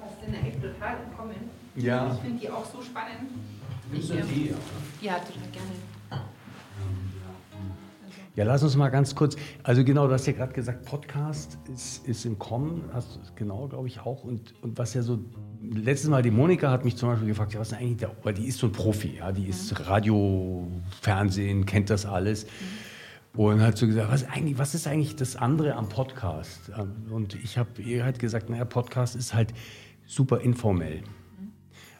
Das sind echt total entkommen. Ja. Ich finde die auch so spannend. Ich, ähm, Tee? Ja, total gerne. Ja, lass uns mal ganz kurz. Also genau, du hast ja gerade gesagt, Podcast ist, ist im Kommen, hast du genau, glaube ich, auch. Und, und was ja so, letztes Mal die Monika hat mich zum Beispiel gefragt, ja, was ist eigentlich der, weil die ist so ein Profi, ja, die ist Radio, Fernsehen, kennt das alles. Und hat so gesagt, was, ist eigentlich, was ist eigentlich das andere am Podcast? Und ich habe ihr halt gesagt, naja, Podcast ist halt super informell.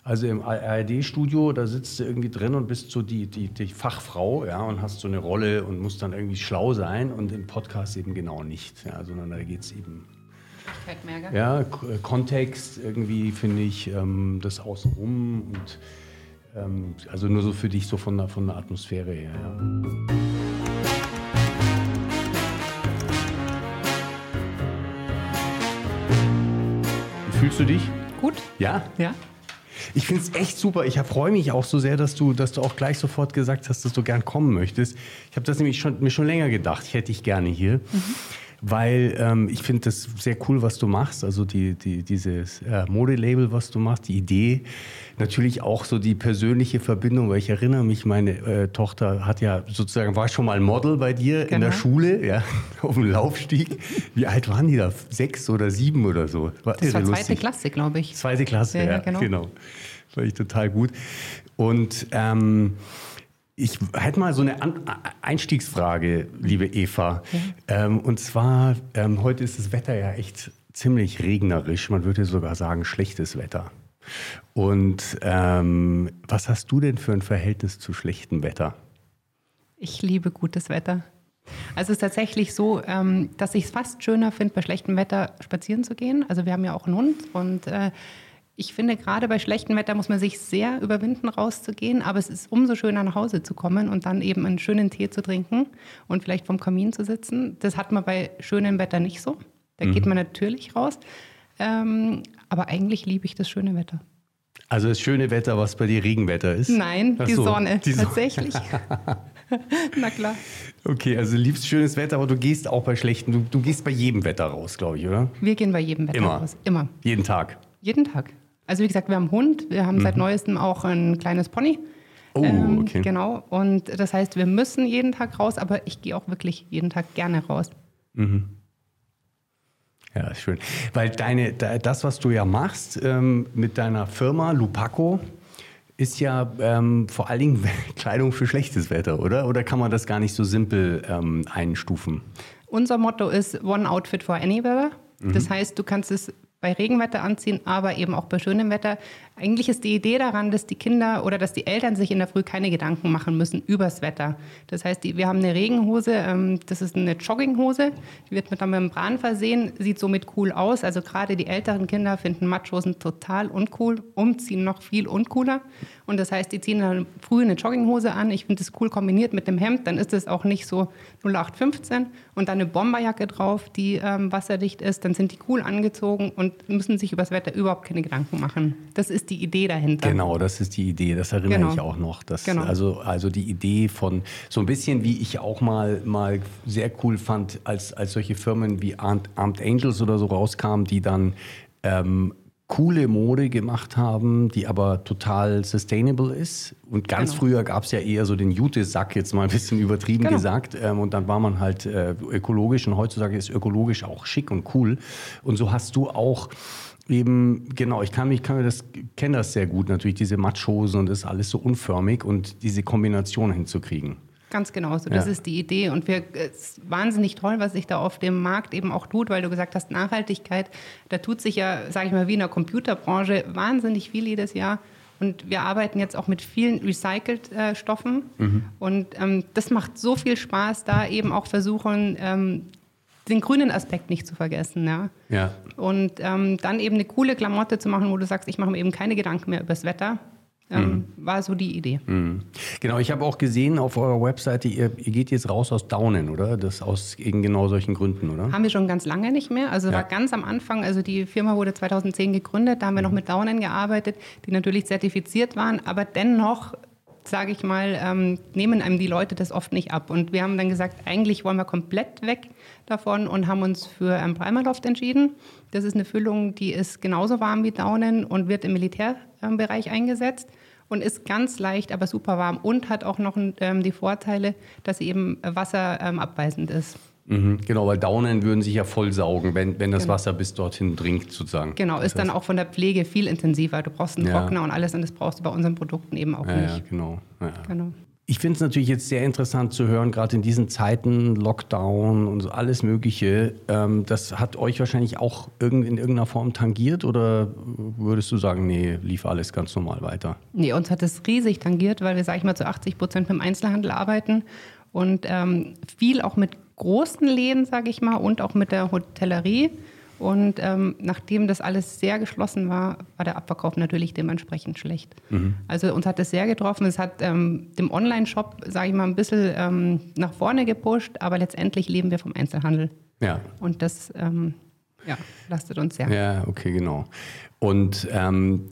Also im ARD-Studio, da sitzt du irgendwie drin und bist so die, die, die Fachfrau, ja, und hast so eine Rolle und musst dann irgendwie schlau sein und im Podcast eben genau nicht, ja, sondern da geht es eben, ja, äh, Kontext irgendwie, finde ich, ähm, das Außenrum und ähm, also nur so für dich, so von der, von der Atmosphäre her, ja. Fühlst du dich? Gut. Ja? Ja. Ich finde es echt super. Ich freue mich auch so sehr, dass du, dass du auch gleich sofort gesagt hast, dass du gern kommen möchtest. Ich habe das nämlich schon, mir schon länger gedacht. Ich hätte dich gerne hier. Weil ähm, ich finde das sehr cool, was du machst. Also die, die, dieses äh, Modelabel, was du machst, die Idee. Natürlich auch so die persönliche Verbindung, weil ich erinnere mich, meine äh, Tochter hat ja sozusagen, war schon mal Model bei dir in Genau. der Schule, ja, auf dem Laufstieg. Wie alt waren die da? Sechs oder sieben oder so? War Das war irre zweite lustig. Klasse, glaube ich. Zweite Klasse, Ja, ja, genau. genau. Fand ich total gut. Und ähm, ich hätte mal so eine An Einstiegsfrage, liebe Eva. Ähm, und zwar, ähm, heute ist das Wetter ja echt ziemlich regnerisch. Man würde sogar sagen, schlechtes Wetter. Und ähm, was hast du denn für ein Verhältnis zu schlechtem Wetter? Ich liebe gutes Wetter. Also es ist tatsächlich so, ähm, dass ich es fast schöner finde, bei schlechtem Wetter spazieren zu gehen. Also wir haben ja auch einen Hund und äh, ich finde, gerade bei schlechtem Wetter muss man sich sehr überwinden, rauszugehen. Aber es ist umso schöner, nach Hause zu kommen und dann eben einen schönen Tee zu trinken und vielleicht vom Kamin zu sitzen. Das hat man bei schönem Wetter nicht so. Da geht man natürlich raus. Ähm, aber eigentlich liebe ich das schöne Wetter. Also das schöne Wetter, was bei dir Regenwetter ist? Nein, Ach die so, Sonne, die tatsächlich. Na klar. Okay, also du liebst schönes Wetter, aber du gehst auch bei schlechtem, du, du gehst bei jedem Wetter raus, glaube ich, oder? Wir gehen bei jedem Wetter Immer. raus. Immer. Jeden Tag. Jeden Tag. Also wie gesagt, wir haben einen Hund, wir haben seit neuestem auch ein kleines Pony. Mhm. Oh, okay. Genau. Und das heißt, wir müssen jeden Tag raus, aber ich gehe auch wirklich jeden Tag gerne raus. Ja, ist schön. Weil deine, da- das, was du ja machst ähm, mit deiner Firma Lupaco, ist ja ähm, vor allen Dingen Kleidung für schlechtes Wetter, oder? Oder kann man das gar nicht so simpel ähm, einstufen? Unser Motto ist One Outfit for Any Weather. Das heißt, du kannst es bei Regenwetter anziehen, aber eben auch bei schönem Wetter. Eigentlich ist die Idee daran, dass die Kinder oder dass die Eltern sich in der Früh keine Gedanken machen müssen übers Wetter. Das heißt, wir haben eine Regenhose, ähm, das ist eine Jogginghose, die wird mit einer Membran versehen, sieht somit cool aus. Also gerade die älteren Kinder finden Matschhosen total uncool, umziehen noch viel uncooler. Und das heißt, die ziehen dann früh eine Jogginghose an. Ich finde das cool kombiniert mit dem Hemd, dann ist es auch nicht so 0815 und dann eine Bomberjacke drauf, die ähm, wasserdicht ist. Dann sind die cool angezogen und müssen sich übers Wetter überhaupt keine Gedanken machen. Das ist die Idee dahinter. Genau, das ist die Idee. Das erinnere Genau. ich auch noch. Das, Genau. also, also die Idee von so ein bisschen, wie ich auch mal, mal sehr cool fand, als, als solche Firmen wie Armed, Armed Angels oder so rauskamen, die dann ähm, coole Mode gemacht haben, die aber total sustainable ist. Und ganz Genau. früher gab es ja eher so den Jute-Sack, jetzt mal ein bisschen übertrieben Genau. gesagt. Ähm, und dann war man halt äh, ökologisch und heutzutage ist ökologisch auch schick und cool. Und so hast du auch eben, genau, ich kann mich, kann mir das, kenne das sehr gut, natürlich diese Matschhosen und das ist alles so unförmig und diese Kombination hinzukriegen. Ganz genau so. Das Ja. ist die Idee. Und wir, es ist wahnsinnig toll, was sich da auf dem Markt eben auch tut, weil du gesagt hast, Nachhaltigkeit. Da tut sich ja, sage ich mal, wie in der Computerbranche wahnsinnig viel jedes Jahr. Und wir arbeiten jetzt auch mit vielen Recycled-Stoffen. Und ähm, das macht so viel Spaß, da eben auch versuchen, ähm, den grünen Aspekt nicht zu vergessen. Ja. Ja. Und ähm, dann eben eine coole Klamotte zu machen, wo du sagst, ich mache mir eben keine Gedanken mehr übers Wetter, ähm, war so die Idee. Genau, ich habe auch gesehen auf eurer Webseite, ihr, ihr geht jetzt raus aus Daunen, oder? Das aus eben genau solchen Gründen, oder? Haben wir schon ganz lange nicht mehr. Also Ja. war ganz am Anfang, also die Firma wurde 2010 gegründet, da haben wir noch mit Daunen gearbeitet, die natürlich zertifiziert waren, aber dennoch sage ich mal, ähm, nehmen einem die Leute das oft nicht ab. Und wir haben dann gesagt, eigentlich wollen wir komplett weg davon und haben uns für ähm, Primerloft entschieden. Das ist eine Füllung, die ist genauso warm wie Daunen und wird im Militärbereich eingesetzt und ist ganz leicht, aber super warm und hat auch noch ähm, die Vorteile, dass sie eben wasserabweisend ähm, ist. Mhm, genau, weil Daunen würden sich ja voll saugen, wenn, wenn das genau. Wasser bis dorthin dringt, sozusagen. Genau, ist dann auch von der Pflege viel intensiver. Du brauchst einen ja. Trockner und alles und das brauchst du bei unseren Produkten eben auch ja, nicht. Ja, genau. Ja. genau. Ich finde es natürlich jetzt sehr interessant zu hören, gerade in diesen Zeiten, Lockdown und so alles Mögliche. Ähm, das hat euch wahrscheinlich auch irgend, in irgendeiner Form tangiert oder würdest du sagen, nee, lief alles ganz normal weiter? Nee, uns hat es riesig tangiert, weil wir, sag ich mal, zu 80 Prozent beim Einzelhandel arbeiten und ähm, viel auch mit großen Läden, sage ich mal, und auch mit der Hotellerie. Und ähm, nachdem das alles sehr geschlossen war, war der Abverkauf natürlich dementsprechend schlecht. Mhm. Also uns hat das sehr getroffen. Es hat ähm, dem Online-Shop, sage ich mal, ein bisschen ähm, nach vorne gepusht, aber letztendlich leben wir vom Einzelhandel. Ja. Und das ähm, ja, lastet uns sehr. Ja, okay, genau. Und ähm,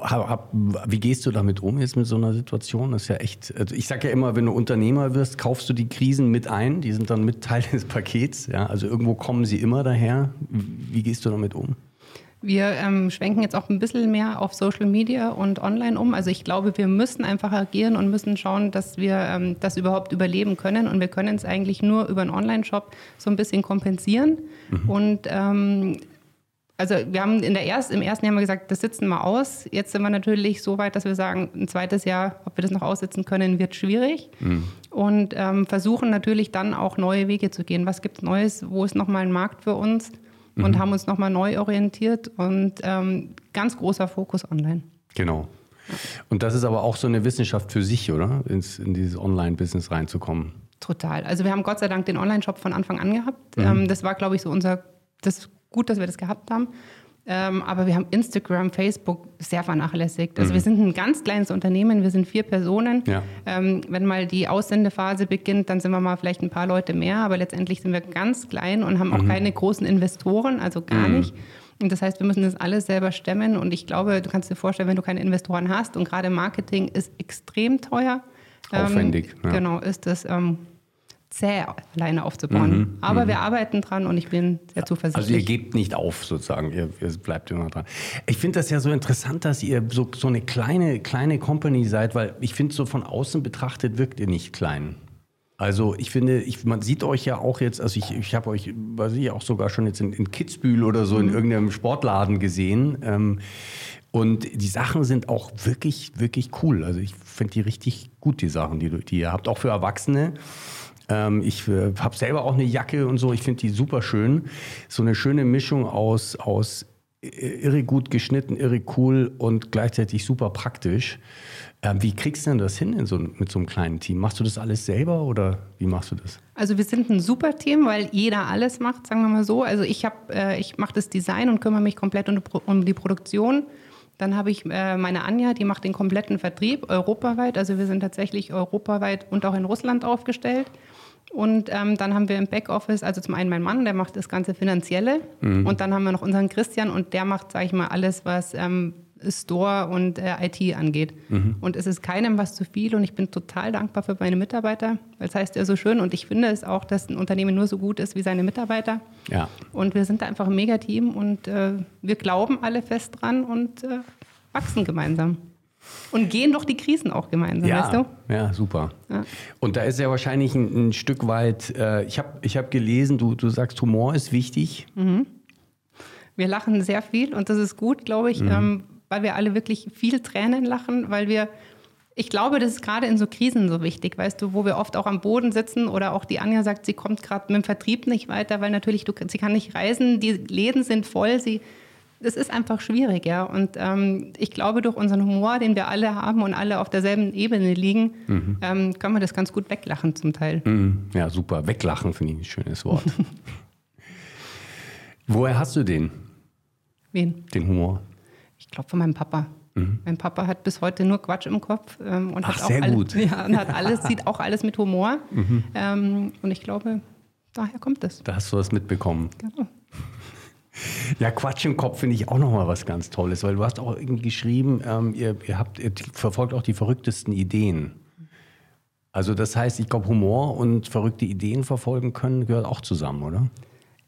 hab, wie gehst du damit um jetzt mit so einer Situation? Das ist ja echt, also ich sage ja immer, wenn du Unternehmer wirst, kaufst du die Krisen mit ein, die sind dann mit Teil des Pakets. Ja? Also irgendwo kommen sie immer daher. Wie gehst du damit um? Wir ähm, schwenken jetzt auch ein bisschen mehr auf Social Media und online um. Also ich glaube, wir müssen einfach agieren und müssen schauen, dass wir ähm, das überhaupt überleben können. Und wir können es eigentlich nur über einen Online-Shop so ein bisschen kompensieren. Mhm. Und ähm, also wir haben in der erst, im ersten Jahr mal gesagt, das sitzen wir aus. Jetzt sind wir natürlich so weit, dass wir sagen, ein zweites Jahr, ob wir das noch aussitzen können, wird schwierig. Mhm. Und ähm, versuchen natürlich dann auch neue Wege zu gehen. Was gibt es Neues? Wo ist nochmal ein Markt für uns? Und mhm. haben uns nochmal neu orientiert und ähm, ganz großer Fokus online. Genau. Und das ist aber auch so eine Wissenschaft für sich, oder? Ins, in dieses Online-Business reinzukommen. Total. Also wir haben Gott sei Dank den Online-Shop von Anfang an gehabt. Mhm. Ähm, das war, glaube ich, so unser das gut, dass wir das gehabt haben. Ähm, aber wir haben Instagram, Facebook sehr vernachlässigt. Also mhm. wir sind ein ganz kleines Unternehmen, wir sind vier Personen. Ja. Ähm, wenn mal die Aussendephase beginnt, dann sind wir mal vielleicht ein paar Leute mehr, aber letztendlich sind wir ganz klein und haben auch mhm. keine großen Investoren, also gar mhm. nicht. Und das heißt, wir müssen das alles selber stemmen. Und ich glaube, du kannst dir vorstellen, wenn du keine Investoren hast und gerade Marketing ist extrem teuer. Aufwendig. Ähm, ja. Genau, ist das ähm, zäh alleine aufzubauen. Mhm, Aber mhm. wir arbeiten dran und ich bin sehr zuversichtlich. Also ihr gebt nicht auf sozusagen, ihr, ihr bleibt immer dran. Ich finde das ja so interessant, dass ihr so, so eine kleine, kleine Company seid, weil ich finde, so von außen betrachtet wirkt ihr nicht klein. Also ich finde, ich, man sieht euch ja auch jetzt, also ich, ich habe euch, weiß ich, auch sogar schon jetzt in, in Kitzbühel oder so mhm. in irgendeinem Sportladen gesehen. Ähm, und die Sachen sind auch wirklich, wirklich cool. Also ich finde die richtig gut, die Sachen, die, die ihr habt, auch für Erwachsene. Ähm, ich äh, habe selber auch eine Jacke und so. Ich finde die super schön. So eine schöne Mischung aus, aus irre gut geschnitten, irre cool und gleichzeitig super praktisch. Ähm, wie kriegst du denn das hin in so, mit so einem kleinen Team? Machst du das alles selber oder wie machst du das? Also wir sind ein super Team, weil jeder alles macht, sagen wir mal so. Also ich, äh, ich mache das Design und kümmere mich komplett um, um die Produktion. Dann habe ich äh, meine Anja, die macht den kompletten Vertrieb europaweit. Also wir sind tatsächlich europaweit und auch in Russland aufgestellt. Und ähm, dann haben wir im Backoffice, also zum einen mein Mann, der macht das ganze Finanzielle. Mhm. Und dann haben wir noch unseren Christian und der macht, sage ich mal, alles, was ähm, Store und äh, IT angeht. Mhm. Und es ist keinem was zu viel und ich bin total dankbar für meine Mitarbeiter, weil es heißt ja so schön und ich finde es auch, dass ein Unternehmen nur so gut ist wie seine Mitarbeiter. Ja. Und wir sind da einfach ein Megateam und äh, wir glauben alle fest dran und äh, wachsen gemeinsam. Und gehen doch die Krisen auch gemeinsam, ja, weißt du? Ja, super. Ja. Und da ist ja wahrscheinlich ein, ein Stück weit, äh, ich habe ich hab gelesen, du, du sagst, Humor ist wichtig. Mhm. Wir lachen sehr viel und das ist gut, glaube ich, mhm. ähm, weil wir alle wirklich viel Tränen lachen, weil wir, ich glaube, das ist gerade in so Krisen so wichtig, weißt du, wo wir oft auch am Boden sitzen oder auch die Anja sagt, sie kommt gerade mit dem Vertrieb nicht weiter, weil natürlich du, sie kann nicht reisen, die Läden sind voll, sie es ist einfach schwierig, ja. Und ähm, ich glaube, durch unseren Humor, den wir alle haben und alle auf derselben Ebene liegen, mhm. ähm, können wir das ganz gut weglachen zum Teil. Mhm. Ja, super. Weglachen finde ich ein schönes Wort. Woher hast du den? Wen? Den Humor. Ich glaube von meinem Papa. Mhm. Mein Papa hat bis heute nur Quatsch im Kopf ähm, und Ach, hat auch sehr alles, gut. Ja, und hat alles, sieht auch alles mit Humor. Mhm. Ähm, und ich glaube, daher kommt es. Da hast du was mitbekommen. Genau. Ja, Quatsch im Kopf finde ich auch nochmal was ganz Tolles, weil du hast auch irgendwie geschrieben, ähm, ihr, ihr, habt, ihr verfolgt auch die verrücktesten Ideen. Also das heißt, ich glaube, Humor und verrückte Ideen verfolgen können, gehört auch zusammen, oder?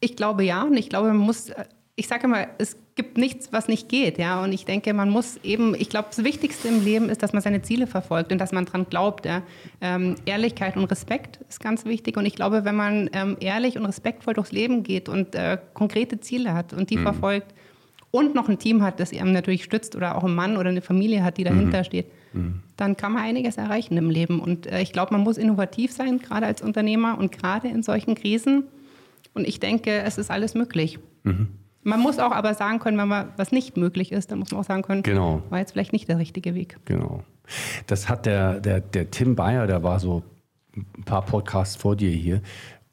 Ich glaube ja und ich glaube, man muss, ich sage immer, es gibt nichts, was nicht geht, ja. Und ich denke, man muss eben, ich glaube, das Wichtigste im Leben ist, dass man seine Ziele verfolgt und dass man dran glaubt. Ja? Ähm, Ehrlichkeit und Respekt ist ganz wichtig. Und ich glaube, wenn man ähm, ehrlich und respektvoll durchs Leben geht und äh, konkrete Ziele hat und die mhm. verfolgt und noch ein Team hat, das einem natürlich stützt oder auch ein Mann oder eine Familie hat, die dahinter mhm. steht, mhm. dann kann man einiges erreichen im Leben. Und äh, ich glaube, man muss innovativ sein, gerade als Unternehmer und gerade in solchen Krisen. Und ich denke, es ist alles möglich. Mhm. Man muss auch aber sagen können, wenn man was nicht möglich ist, dann muss man auch sagen können, genau. war jetzt vielleicht nicht der richtige Weg. Genau. Das hat der, der, der Tim Bayer, der war so ein paar Podcasts vor dir hier.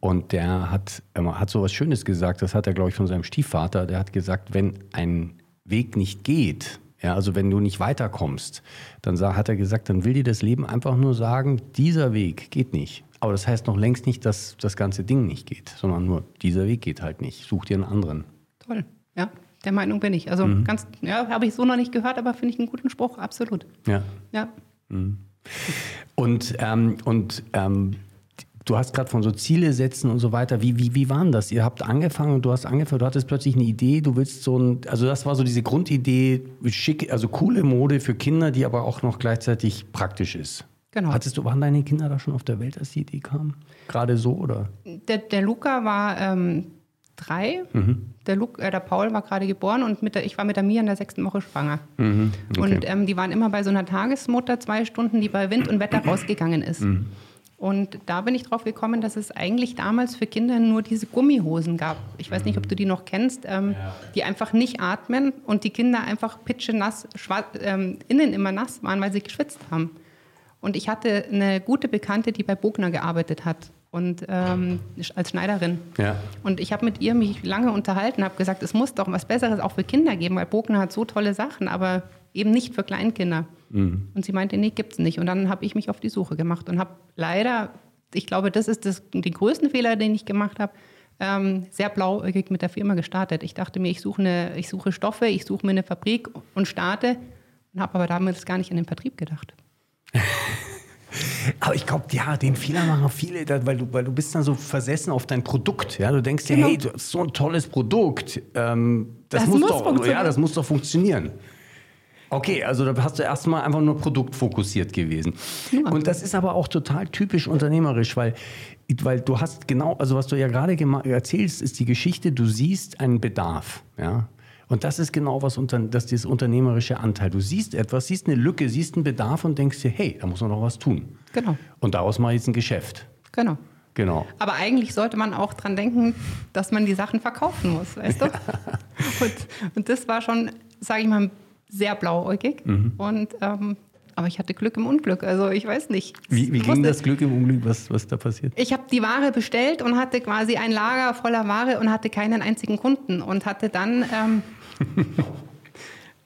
Und der hat, hat so was Schönes gesagt, das hat er, glaube ich, von seinem Stiefvater. Der hat gesagt, wenn ein Weg nicht geht, ja, also wenn du nicht weiterkommst, dann hat er gesagt, dann will dir das Leben einfach nur sagen, dieser Weg geht nicht. Aber das heißt noch längst nicht, dass das ganze Ding nicht geht, sondern nur, dieser Weg geht halt nicht. Such dir einen anderen. Toll, ja. Der Meinung bin ich. Also mhm. ganz, ja, habe ich so noch nicht gehört, aber finde ich einen guten Spruch, absolut. Ja. Ja. Mhm. Und, ähm, und ähm, du hast gerade von so Ziele setzen und so weiter. Wie, wie, wie waren das? Ihr habt angefangen und du hast angefangen, du hattest plötzlich eine Idee, du willst so ein, also das war so diese Grundidee, schick, also coole Mode für Kinder, die aber auch noch gleichzeitig praktisch ist. Genau. Hattest du, waren deine Kinder da schon auf der Welt, als die Idee kam? Gerade so, oder? Der, der Luca war ähm, drei. Mhm. Der, Luke, äh, der Paul war gerade geboren und mit der, ich war mit der Mia in der sechsten Woche schwanger. Mhm. Okay. Und ähm, die waren immer bei so einer Tagesmutter zwei Stunden, die bei Wind und Wetter rausgegangen ist. Mhm. Und da bin ich drauf gekommen, dass es eigentlich damals für Kinder nur diese Gummihosen gab. Ich weiß nicht, ob du die noch kennst, ähm, ja. die einfach nicht atmen und die Kinder einfach pitschenass, ähm, innen immer nass waren, weil sie geschwitzt haben. Und ich hatte eine gute Bekannte, die bei Bogner gearbeitet hat und ähm, als Schneiderin. Ja. Und ich habe mit ihr mich lange unterhalten, habe gesagt, es muss doch was Besseres auch für Kinder geben, weil Bogner hat so tolle Sachen, aber eben nicht für Kleinkinder. Mhm. Und sie meinte, nee, gibt's nicht. Und dann habe ich mich auf die Suche gemacht und habe leider, ich glaube, das ist das, den größten Fehler, den ich gemacht habe, ähm, sehr blauäugig mit der Firma gestartet. Ich dachte mir, ich suche, eine, ich suche Stoffe, ich suche mir eine Fabrik und starte und habe aber damit gar nicht an den Vertrieb gedacht. Aber ich glaube, ja, den Fehler machen viele, weil du, weil du bist dann so versessen auf dein Produkt. Ja? Du denkst dir, genau. hey, du hast so ein tolles Produkt. Ähm, das, das, muss, muss doch, ja, das muss doch funktionieren. Okay, also da hast du erstmal einfach nur produktfokussiert gewesen. Ja. Und das ist aber auch total typisch unternehmerisch, weil, weil du hast genau, also was du ja gerade erzählst, ist die Geschichte, du siehst einen Bedarf. Ja? Und das ist genau was unter, das ist unternehmerische Anteil. Du siehst etwas, siehst eine Lücke, siehst einen Bedarf und denkst dir, hey, da muss man noch was tun. Genau. Und daraus mache ich jetzt ein Geschäft. Genau. Genau. Aber eigentlich sollte man auch dran denken, dass man die Sachen verkaufen muss, weißt du? und, und das war schon, sage ich mal, sehr blauäugig. Mhm. Und ähm, aber ich hatte Glück im Unglück. Also ich weiß nicht. Wie, wie ging das Glück im Unglück? Was, was da passiert? Ich habe die Ware bestellt und hatte quasi ein Lager voller Ware und hatte keinen einzigen Kunden und hatte dann ähm,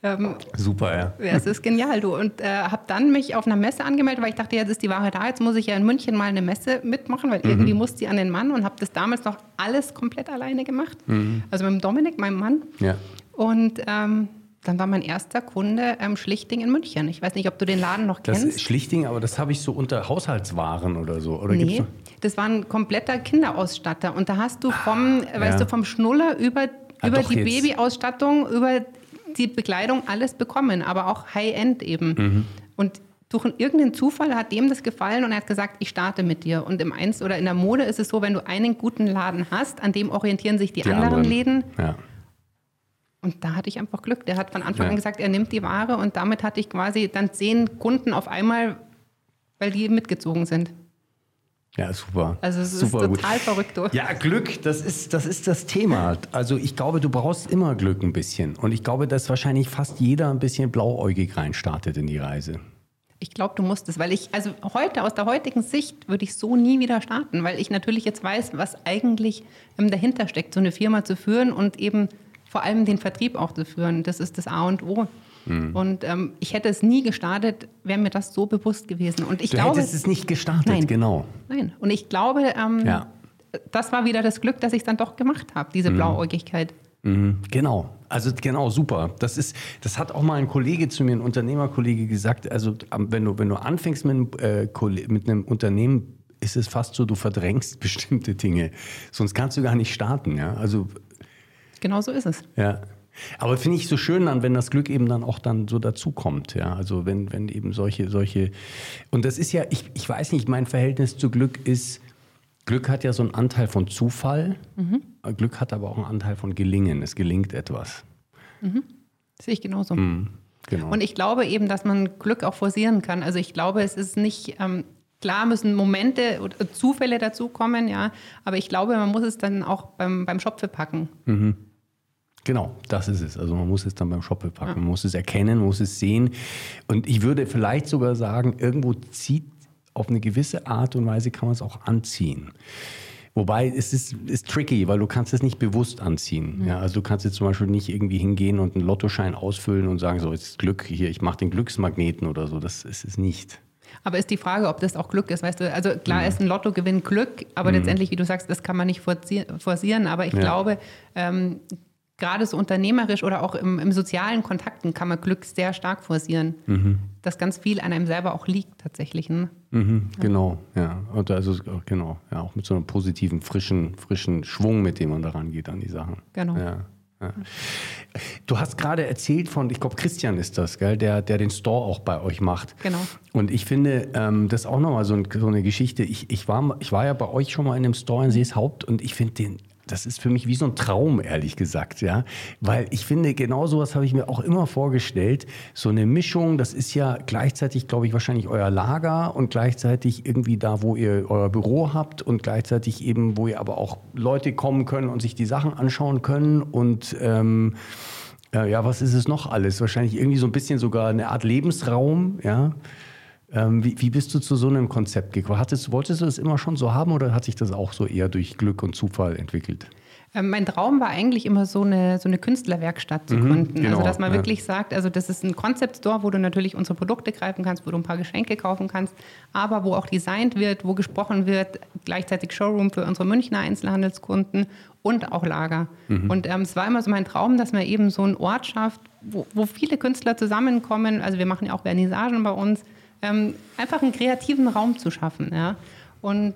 ähm, Super, ja. Ja, es ist genial, du. Und äh, habe dann mich auf einer Messe angemeldet, weil ich dachte, jetzt ist die Ware da, jetzt muss ich ja in München mal eine Messe mitmachen, weil mhm. irgendwie musste sie an den Mann und habe das damals noch alles komplett alleine gemacht. Mhm. Also mit dem Dominik, meinem Mann. Ja. Und ähm, dann war mein erster Kunde ähm, Schlichting in München. Ich weiß nicht, ob du den Laden noch das kennst. Schlichting, aber das habe ich so unter Haushaltswaren oder so. Oder nee, das war ein kompletter Kinderausstatter. Und da hast du vom, ah, weißt du, vom Schnuller über, ah, über die jetzt. Babyausstattung, über die Bekleidung alles bekommen, aber auch High-End eben. Mhm. Und durch irgendeinen Zufall hat dem das gefallen und er hat gesagt, ich starte mit dir. Und im Eins oder in der Mode ist es so, wenn du einen guten Laden hast, an dem orientieren sich die, die anderen, anderen, Läden. Ja. Und da hatte ich einfach Glück. Der hat von Anfang ja. an gesagt, er nimmt die Ware und damit hatte ich quasi dann zehn Kunden auf einmal, weil die mitgezogen sind. Ja, super. Also es super ist total gut. verrückt. Durch. Ja, Glück, das ist, das ist das Thema. Also ich glaube, du brauchst immer Glück ein bisschen. Und ich glaube, dass wahrscheinlich fast jeder ein bisschen blauäugig reinstartet in die Reise. Ich glaube, du musst es, weil ich, also heute, aus der heutigen Sicht, würde ich so nie wieder starten, weil ich natürlich jetzt weiß, was eigentlich ähm, dahinter steckt, so eine Firma zu führen und eben vor allem den Vertrieb auch zu führen. Das ist das A und O. Mhm. Und ähm, ich hätte es nie gestartet, wäre mir das so bewusst gewesen. Und ich du glaube, hättest es nicht gestartet, nein, genau. Nein. Und ich glaube, ähm, ja. das war wieder das Glück, dass ich es dann doch gemacht habe, diese mhm. Blauäugigkeit. Mhm, genau. Also genau, super. Das ist, das hat auch mal ein Kollege zu mir, ein Unternehmerkollege gesagt. Also wenn du, wenn du anfängst mit, äh, mit einem Unternehmen, ist es fast so, du verdrängst bestimmte Dinge. Sonst kannst du gar nicht starten. Ja? Also, genau so ist es. Ja. Aber finde ich so schön dann, wenn das Glück eben dann auch dann so dazukommt, ja. Also wenn, wenn eben solche, solche. Und das ist ja, ich, ich weiß nicht, mein Verhältnis zu Glück ist, Glück hat ja so einen Anteil von Zufall. Mhm. Glück hat aber auch einen Anteil von Gelingen. Es gelingt etwas. Mhm. Sehe ich genauso. Mhm, genau. Und ich glaube eben, dass man Glück auch forcieren kann. Also ich glaube, es ist nicht, ähm, klar müssen Momente oder Zufälle dazukommen, ja, aber ich glaube, man muss es dann auch beim, beim Schopfe packen. Mhm. Genau, das ist es. Also man muss es dann beim Shoppe packen, ja. man muss es erkennen, man muss es sehen. Und ich würde vielleicht sogar sagen, irgendwo zieht auf eine gewisse Art und Weise kann man es auch anziehen. Wobei es ist, ist tricky, weil du kannst es nicht bewusst anziehen. Mhm. Ja, also du kannst jetzt zum Beispiel nicht irgendwie hingehen und einen Lottoschein ausfüllen und sagen, so jetzt Glück hier, ich mache den Glücksmagneten oder so. Das ist es nicht. Aber ist die Frage, ob das auch Glück ist, weißt du? Also klar mhm. ist ein Lottogewinn Glück, aber mhm. letztendlich, wie du sagst, das kann man nicht forcieren. Aber ich ja. glaube, ähm, gerade so unternehmerisch oder auch im, im, sozialen Kontakten kann man Glück sehr stark forcieren. Mhm. Dass ganz viel an einem selber auch liegt tatsächlich. Ne? Mhm, ja. Genau, ja. Und also genau, ja, auch mit so einem positiven, frischen, frischen Schwung, mit dem man daran geht an die Sachen. Genau. Ja. Ja. Du hast gerade erzählt von, ich glaube, Christian ist das, gell, der, der den Store auch bei euch macht. Genau. Und ich finde, ähm, das ist auch nochmal so, ein, so eine Geschichte. Ich, ich, war, ich war ja bei euch schon mal in einem Store in Seeshaupt und ich finde den das ist für mich wie so ein Traum, ehrlich gesagt, ja. Weil ich finde, genau sowas habe ich mir auch immer vorgestellt. So eine Mischung, das ist ja gleichzeitig, glaube ich, wahrscheinlich euer Lager und gleichzeitig irgendwie da, wo ihr euer Büro habt und gleichzeitig eben, wo ihr aber auch Leute kommen können und sich die Sachen anschauen können und ähm, äh, ja, was ist es noch alles? Wahrscheinlich irgendwie so ein bisschen sogar eine Art Lebensraum, ja. Ähm, wie, wie, bist du zu so einem Konzept gekommen? Hattest, wolltest du das immer schon so haben oder hat sich das auch so eher durch Glück und Zufall entwickelt? Ähm, mein Traum war eigentlich immer so eine, so eine Künstlerwerkstatt zu mhm, gründen. Genau, also, dass man ja. wirklich sagt, also das ist ein Concept Store, wo du natürlich unsere Produkte greifen kannst, wo du ein paar Geschenke kaufen kannst, aber wo auch designt wird, wo gesprochen wird, gleichzeitig Showroom für unsere Münchner Einzelhandelskunden und auch Lager. Mhm. Und ähm, es war immer so mein Traum, dass man eben so einen Ort schafft, wo, wo viele Künstler zusammenkommen. Also wir machen ja auch Vernissagen bei uns ähm, einfach einen kreativen Raum zu schaffen. Ja? Und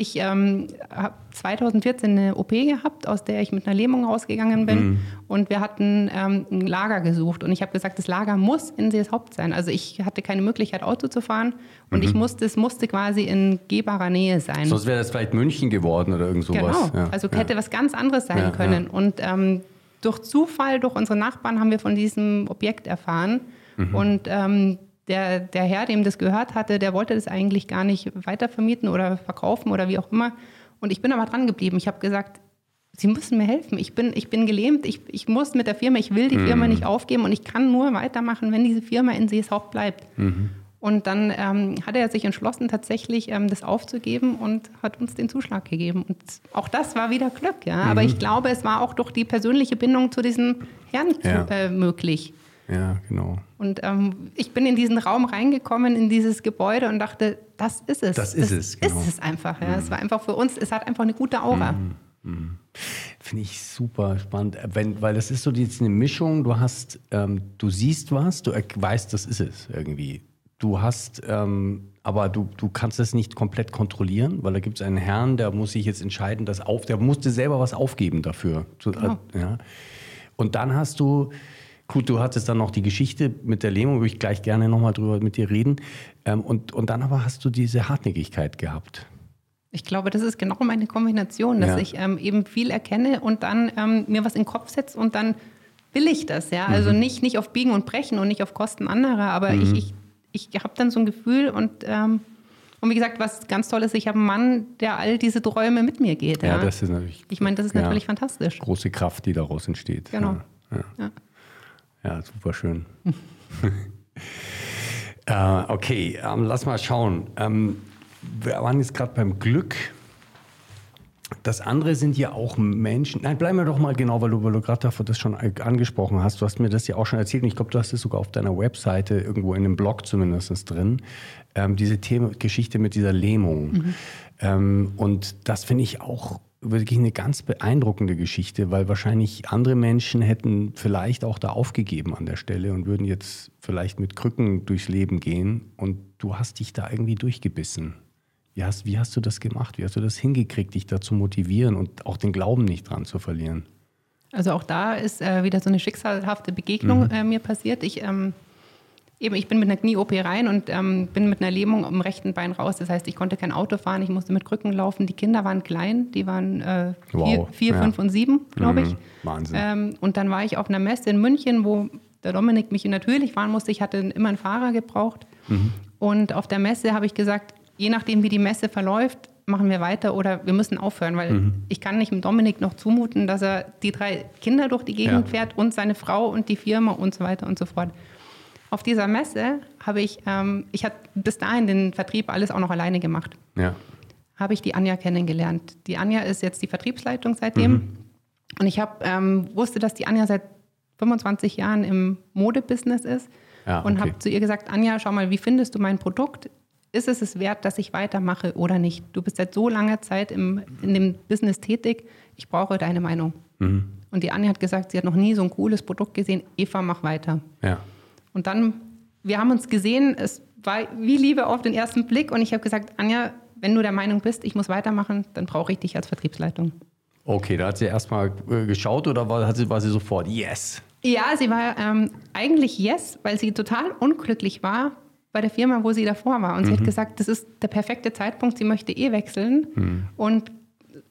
ich ähm, habe 2014 eine OP gehabt, aus der ich mit einer Lähmung rausgegangen bin. Mhm. Und wir hatten ähm, ein Lager gesucht. Und ich habe gesagt, das Lager muss in Seeshaupt sein. Also ich hatte keine Möglichkeit, Auto zu fahren. Und mhm. ich musste, es musste quasi in gehbarer Nähe sein. Sonst wäre das vielleicht München geworden oder irgend sowas. Genau, ja. also hätte ja. was ganz anderes sein ja, können. Und ähm, durch Zufall, durch unsere Nachbarn haben wir von diesem Objekt erfahren. Mhm. Und ähm, der, der Herr, dem das gehört hatte, der wollte das eigentlich gar nicht weitervermieten oder verkaufen oder wie auch immer. Und ich bin aber dran geblieben. Ich habe gesagt, Sie müssen mir helfen. Ich bin, ich bin gelähmt. Ich, ich muss mit der Firma, ich will die Firma mhm. nicht aufgeben und ich kann nur weitermachen, wenn diese Firma in Seeshaupt bleibt. Mhm. Und dann ähm, hat er sich entschlossen, tatsächlich ähm, das aufzugeben und hat uns den Zuschlag gegeben. Und auch das war wieder Glück, ja. Mhm. Aber ich glaube, es war auch durch die persönliche Bindung zu diesem Herrn ja. äh, möglich. Ja, genau. Und ähm, ich bin in diesen Raum reingekommen, in dieses Gebäude und dachte, das ist es. Das ist das es, genau. ist es einfach. Ja. Mhm. Es war einfach für uns, es hat einfach eine gute Aura. Mhm. Mhm. Finde ich super spannend, Wenn, weil das ist so jetzt eine Mischung. Du hast, ähm, du siehst was, du weißt, das ist es irgendwie. Du hast, ähm, aber du, du kannst es nicht komplett kontrollieren, weil da gibt es einen Herrn, der muss sich jetzt entscheiden, dass auf, der musste selber was aufgeben dafür. Genau. Ja. Und dann hast du Gut, du hattest dann noch die Geschichte mit der Lähmung, würde ich gleich gerne nochmal drüber mit dir reden. Ähm, und, und dann aber hast du diese Hartnäckigkeit gehabt. Ich glaube, das ist genau meine Kombination, dass ja. ich ähm, eben viel erkenne und dann ähm, mir was in den Kopf setze und dann will ich das, ja. Also mhm. nicht, nicht auf Biegen und Brechen und nicht auf Kosten anderer, aber mhm. ich, ich, ich habe dann so ein Gefühl und, ähm, und wie gesagt, was ganz toll ist, ich habe einen Mann, der all diese Träume mit mir geht. Ja, ja das ist natürlich. Ich meine, das ist ja, natürlich fantastisch. Große Kraft, die daraus entsteht. Genau. Ja. Ja, super schön. äh, okay, ähm, lass mal schauen. Ähm, wir waren jetzt gerade beim Glück. Das andere sind ja auch Menschen. Nein, bleiben wir doch mal genau, weil du, weil du gerade das schon angesprochen hast. Du hast mir das ja auch schon erzählt und ich glaube, du hast es sogar auf deiner Webseite irgendwo in einem Blog zumindest drin. Ähm, diese Thema, Geschichte mit dieser Lähmung. Mhm. Ähm, und das finde ich auch wirklich eine ganz beeindruckende Geschichte, weil wahrscheinlich andere Menschen hätten vielleicht auch da aufgegeben an der Stelle und würden jetzt vielleicht mit Krücken durchs Leben gehen. Und du hast dich da irgendwie durchgebissen. Wie hast, wie hast du das gemacht? Wie hast du das hingekriegt, dich da zu motivieren und auch den Glauben nicht dran zu verlieren? Also auch da ist äh, wieder so eine schicksalhafte Begegnung mhm. äh, mir passiert. Ich ähm, Eben, ich bin mit einer Knie-OP rein und ähm, bin mit einer Lähmung am rechten Bein raus. Das heißt, ich konnte kein Auto fahren, ich musste mit Krücken laufen. Die Kinder waren klein, die waren äh, wow. vier, vier ja. fünf und sieben, glaube ich. Mhm. Wahnsinn. Ähm, und dann war ich auf einer Messe in München, wo der Dominik mich natürlich fahren musste. Ich hatte immer einen Fahrer gebraucht. Mhm. Und auf der Messe habe ich gesagt, je nachdem, wie die Messe verläuft, machen wir weiter oder wir müssen aufhören, weil mhm. ich kann nicht dem Dominik noch zumuten, dass er die drei Kinder durch die Gegend ja. fährt und seine Frau und die Firma und so weiter und so fort. Auf dieser Messe habe ich, ähm, ich habe bis dahin den Vertrieb alles auch noch alleine gemacht. Ja. Habe ich die Anja kennengelernt. Die Anja ist jetzt die Vertriebsleitung seitdem. Mhm. Und ich hab, ähm, wusste, dass die Anja seit 25 Jahren im Modebusiness ist. Ja, okay. Und habe zu ihr gesagt, Anja, schau mal, wie findest du mein Produkt? Ist es es wert, dass ich weitermache oder nicht? Du bist seit so langer Zeit im, in dem Business tätig. Ich brauche deine Meinung. Mhm. Und die Anja hat gesagt, sie hat noch nie so ein cooles Produkt gesehen. Eva, mach weiter. Ja. Und dann, wir haben uns gesehen, es war wie Liebe auf den ersten Blick und ich habe gesagt, Anja, wenn du der Meinung bist, ich muss weitermachen, dann brauche ich dich als Vertriebsleitung. Okay, da hat sie erstmal äh, geschaut oder war, hat sie, war sie sofort yes? Ja, sie war ähm, eigentlich yes, weil sie total unglücklich war bei der Firma, wo sie davor war. Und mhm. sie hat mhm. gesagt, das ist der perfekte Zeitpunkt, sie möchte eh wechseln. Mhm. Und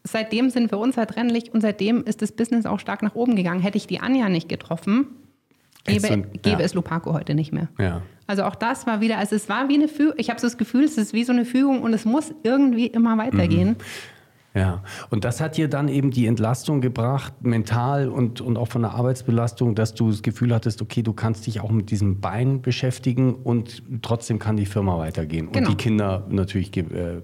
seitdem sind wir unzertrennlich und seitdem ist das Business auch stark nach oben gegangen. Hätte ich die Anja nicht getroffen, gäbe, gäbe ja. es Lupaco heute nicht mehr. Ja. Also auch das war wieder, also es war wie eine Fügung, ich habe so das Gefühl, es ist wie so eine Fügung und es muss irgendwie immer weitergehen. Mhm. Ja, und das hat dir dann eben die Entlastung gebracht, mental und, und auch von der Arbeitsbelastung, dass du das Gefühl hattest, okay, du kannst dich auch mit diesem Bein beschäftigen und trotzdem kann die Firma weitergehen. Genau. Und die Kinder natürlich äh,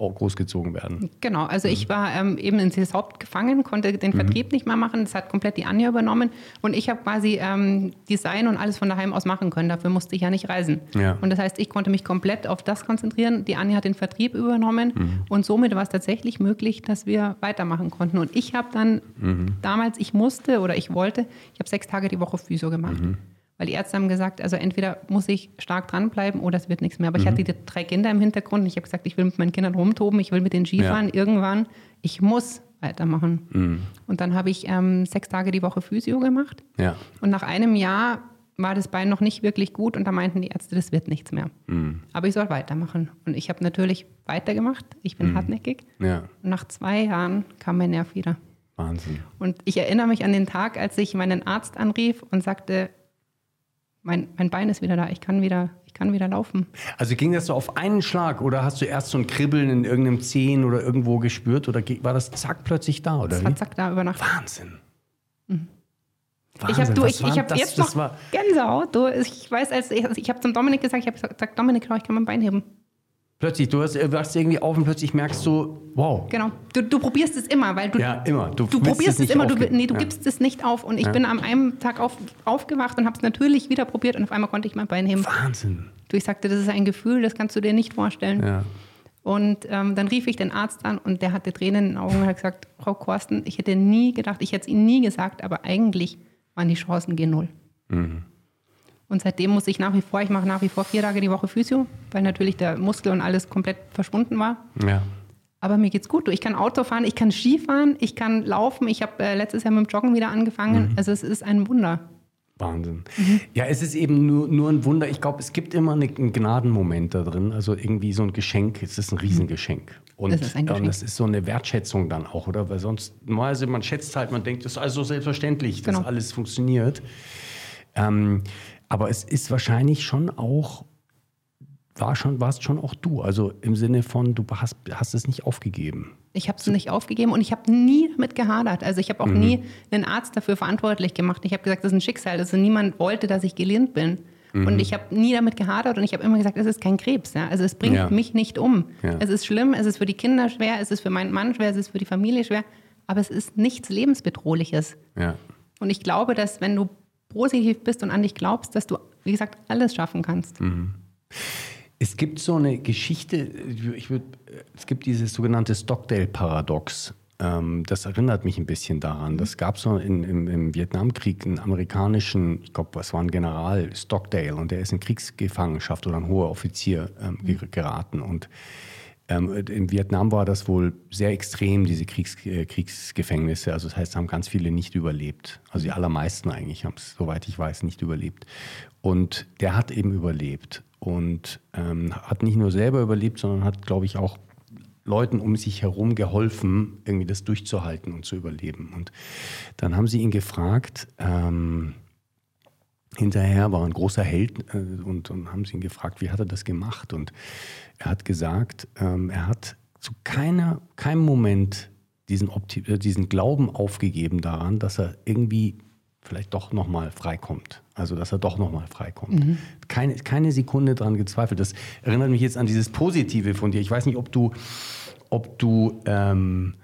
auch großgezogen werden. Genau, also mhm. ich war ähm, eben in ins Haupt gefangen, konnte den mhm. Vertrieb mhm. nicht mehr machen. Das hat komplett die Anja übernommen. Und ich habe quasi ähm, Design und alles von daheim aus machen können. Dafür musste ich ja nicht reisen. Ja. Und das heißt, ich konnte mich komplett auf das konzentrieren. Die Anja hat den Vertrieb übernommen. Mhm. Und somit war es tatsächlich möglich, dass wir weitermachen konnten. Und ich habe dann mhm. damals, ich musste oder ich wollte, ich habe sechs Tage die Woche Physio gemacht. Weil die Ärzte haben gesagt, also entweder muss ich stark dranbleiben oder es wird nichts mehr. Aber mhm. ich hatte die drei Kinder im Hintergrund und ich habe gesagt, ich will mit meinen Kindern rumtoben, ich will mit den Skifahren ja. irgendwann. Ich muss weitermachen. Mhm. Und dann habe ich ähm, sechs Tage die Woche Physio gemacht. Ja. Und nach einem Jahr war das Bein noch nicht wirklich gut und da meinten die Ärzte, das wird nichts mehr. Mhm. Aber ich soll weitermachen. Und ich habe natürlich weitergemacht. Ich bin mhm. hartnäckig. Ja. Und nach zwei Jahren kam mein Nerv wieder. Wahnsinn. Und ich erinnere mich an den Tag, als ich meinen Arzt anrief und sagte, mein, mein Bein ist wieder da, ich kann wieder, ich kann wieder laufen. Also ging das so auf einen Schlag oder hast du erst so ein Kribbeln in irgendeinem Zehen oder irgendwo gespürt oder war das zack plötzlich da? Oder das war zack da über Nacht. Wahnsinn. Mhm. Wahnsinn. Ich habe ich, ich hab jetzt noch Gänsehaut. Du, ich weiß, als ich, ich habe zum Dominik gesagt, ich habe gesagt, Dominik, ich kann mein Bein heben. Plötzlich, du hast, du hast irgendwie auf und plötzlich merkst du, wow. Genau. Du, du probierst es immer, weil du. Ja, immer. Du, du probierst es, immer, du, nee, du ja. gibst es nicht auf. Und ich ja. bin am einen Tag auf, aufgewacht und habe es natürlich wieder probiert und auf einmal konnte ich mein Bein heben. Wahnsinn. Du, ich sagte, das ist ein Gefühl, das kannst du dir nicht vorstellen. Ja. Und ähm, dann rief ich den Arzt an und der hatte Tränen in den Augen und hat gesagt, Frau Korsten, ich hätte nie gedacht, ich hätte es Ihnen nie gesagt, aber eigentlich waren die Chancen G0. Mhm. Und seitdem muss ich nach wie vor, ich mache nach wie vor vier Tage die Woche Physio, weil natürlich der Muskel und alles komplett verschwunden war. Ja. Aber mir geht's gut. Ich kann Auto fahren, ich kann Skifahren, ich kann laufen. Ich habe äh, letztes Jahr mit dem Joggen wieder angefangen. Mhm. Also es ist ein Wunder. Wahnsinn. Mhm. Ja, es ist eben nur, nur ein Wunder. Ich glaube, es gibt immer einen Gnadenmoment da drin. Also irgendwie so ein Geschenk. Es ist ein Riesengeschenk. Und das ist, ein Geschenk. das ist so eine Wertschätzung dann auch, oder? Weil sonst, also man schätzt halt, man denkt, das ist also selbstverständlich, dass genau. alles funktioniert. Ähm, aber es ist wahrscheinlich schon auch, war schon, warst schon auch du. Also im Sinne von, du hast, hast es nicht aufgegeben. Ich habe es nicht aufgegeben und ich habe nie damit gehadert. Also ich habe auch mhm. nie einen Arzt dafür verantwortlich gemacht. Ich habe gesagt, das ist ein Schicksal. Also niemand wollte, dass ich gelähmt bin. Mhm. Und ich habe nie damit gehadert und ich habe immer gesagt, es ist kein Krebs. Ja? Also es bringt ja. mich nicht um. Ja. Es ist schlimm, es ist für die Kinder schwer, es ist für meinen Mann schwer, es ist für die Familie schwer. Aber es ist nichts Lebensbedrohliches. Ja. Und ich glaube, dass wenn du positiv bist und an dich glaubst, dass du, wie gesagt, alles schaffen kannst. Mhm. Es gibt so eine Geschichte, ich würd, es gibt dieses sogenannte Stockdale-Paradox. ähm, das erinnert mich ein bisschen daran. Das gab es so in, im, im Vietnamkrieg einen amerikanischen, ich glaube, es war ein General, Stockdale, und der ist in Kriegsgefangenschaft oder ein hoher Offizier ähm, geraten. Und ähm, in Vietnam war das wohl sehr extrem, diese Kriegs, äh, Kriegsgefängnisse. Also das heißt, haben ganz viele nicht überlebt. Also die allermeisten eigentlich haben es, soweit ich weiß, nicht überlebt. Und der hat eben überlebt und ähm, hat nicht nur selber überlebt, sondern hat, glaube ich, auch Leuten um sich herum geholfen, irgendwie das durchzuhalten und zu überleben. Und dann haben sie ihn gefragt, ähm, hinterher war ein großer Held äh, und, und, haben sie ihn gefragt, wie hat er das gemacht? Und er hat gesagt, ähm, er hat zu keiner, keinem Moment diesen, Opti äh, diesen Glauben aufgegeben daran, dass er irgendwie vielleicht doch nochmal freikommt. Also, dass er doch nochmal freikommt. Mhm. Keine, keine Sekunde daran gezweifelt. Das erinnert mich jetzt an dieses Positive von dir. Ich weiß nicht, ob du, ob du ähm,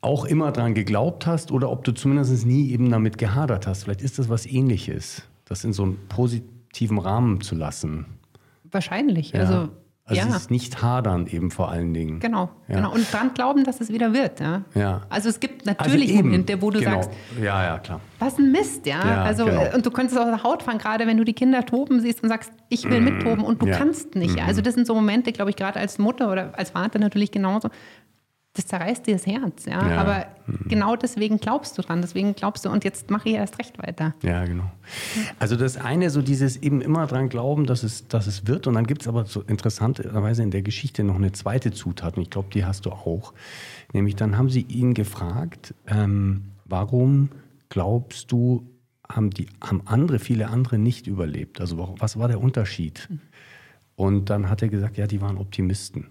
auch immer daran geglaubt hast oder ob du zumindest nie eben damit gehadert hast. Vielleicht ist das was ähnliches, das in so einem positiven Rahmen zu lassen. Wahrscheinlich. Ja. Also also ja. es ist nicht hadern eben vor allen Dingen. Genau, ja. genau. Und dran glauben, dass es wieder wird. Ja. ja. Also es gibt natürlich also Momente, wo du genau. sagst, ja, ja, klar. Was ein Mist, ja. Also genau. und du könntest aus der Haut fahren, gerade wenn du die Kinder toben siehst und sagst, ich will mittoben und du kannst nicht. Ja. Also das sind so Momente, glaube ich, gerade als Mutter oder als Vater natürlich genauso. Das zerreißt dir das Herz, ja. Ja. Aber genau deswegen glaubst du dran, deswegen glaubst du und jetzt mache ich erst recht weiter. Ja, genau. Also das eine, so dieses eben immer dran glauben, dass es, dass es wird. Und dann gibt es aber so interessanterweise in der Geschichte noch eine zweite Zutat. Und ich glaube, die hast du auch. Nämlich dann haben sie ihn gefragt, ähm, warum glaubst du, haben, die, haben andere, viele andere nicht überlebt? Also was war der Unterschied? Und dann hat er gesagt, ja, die waren Optimisten.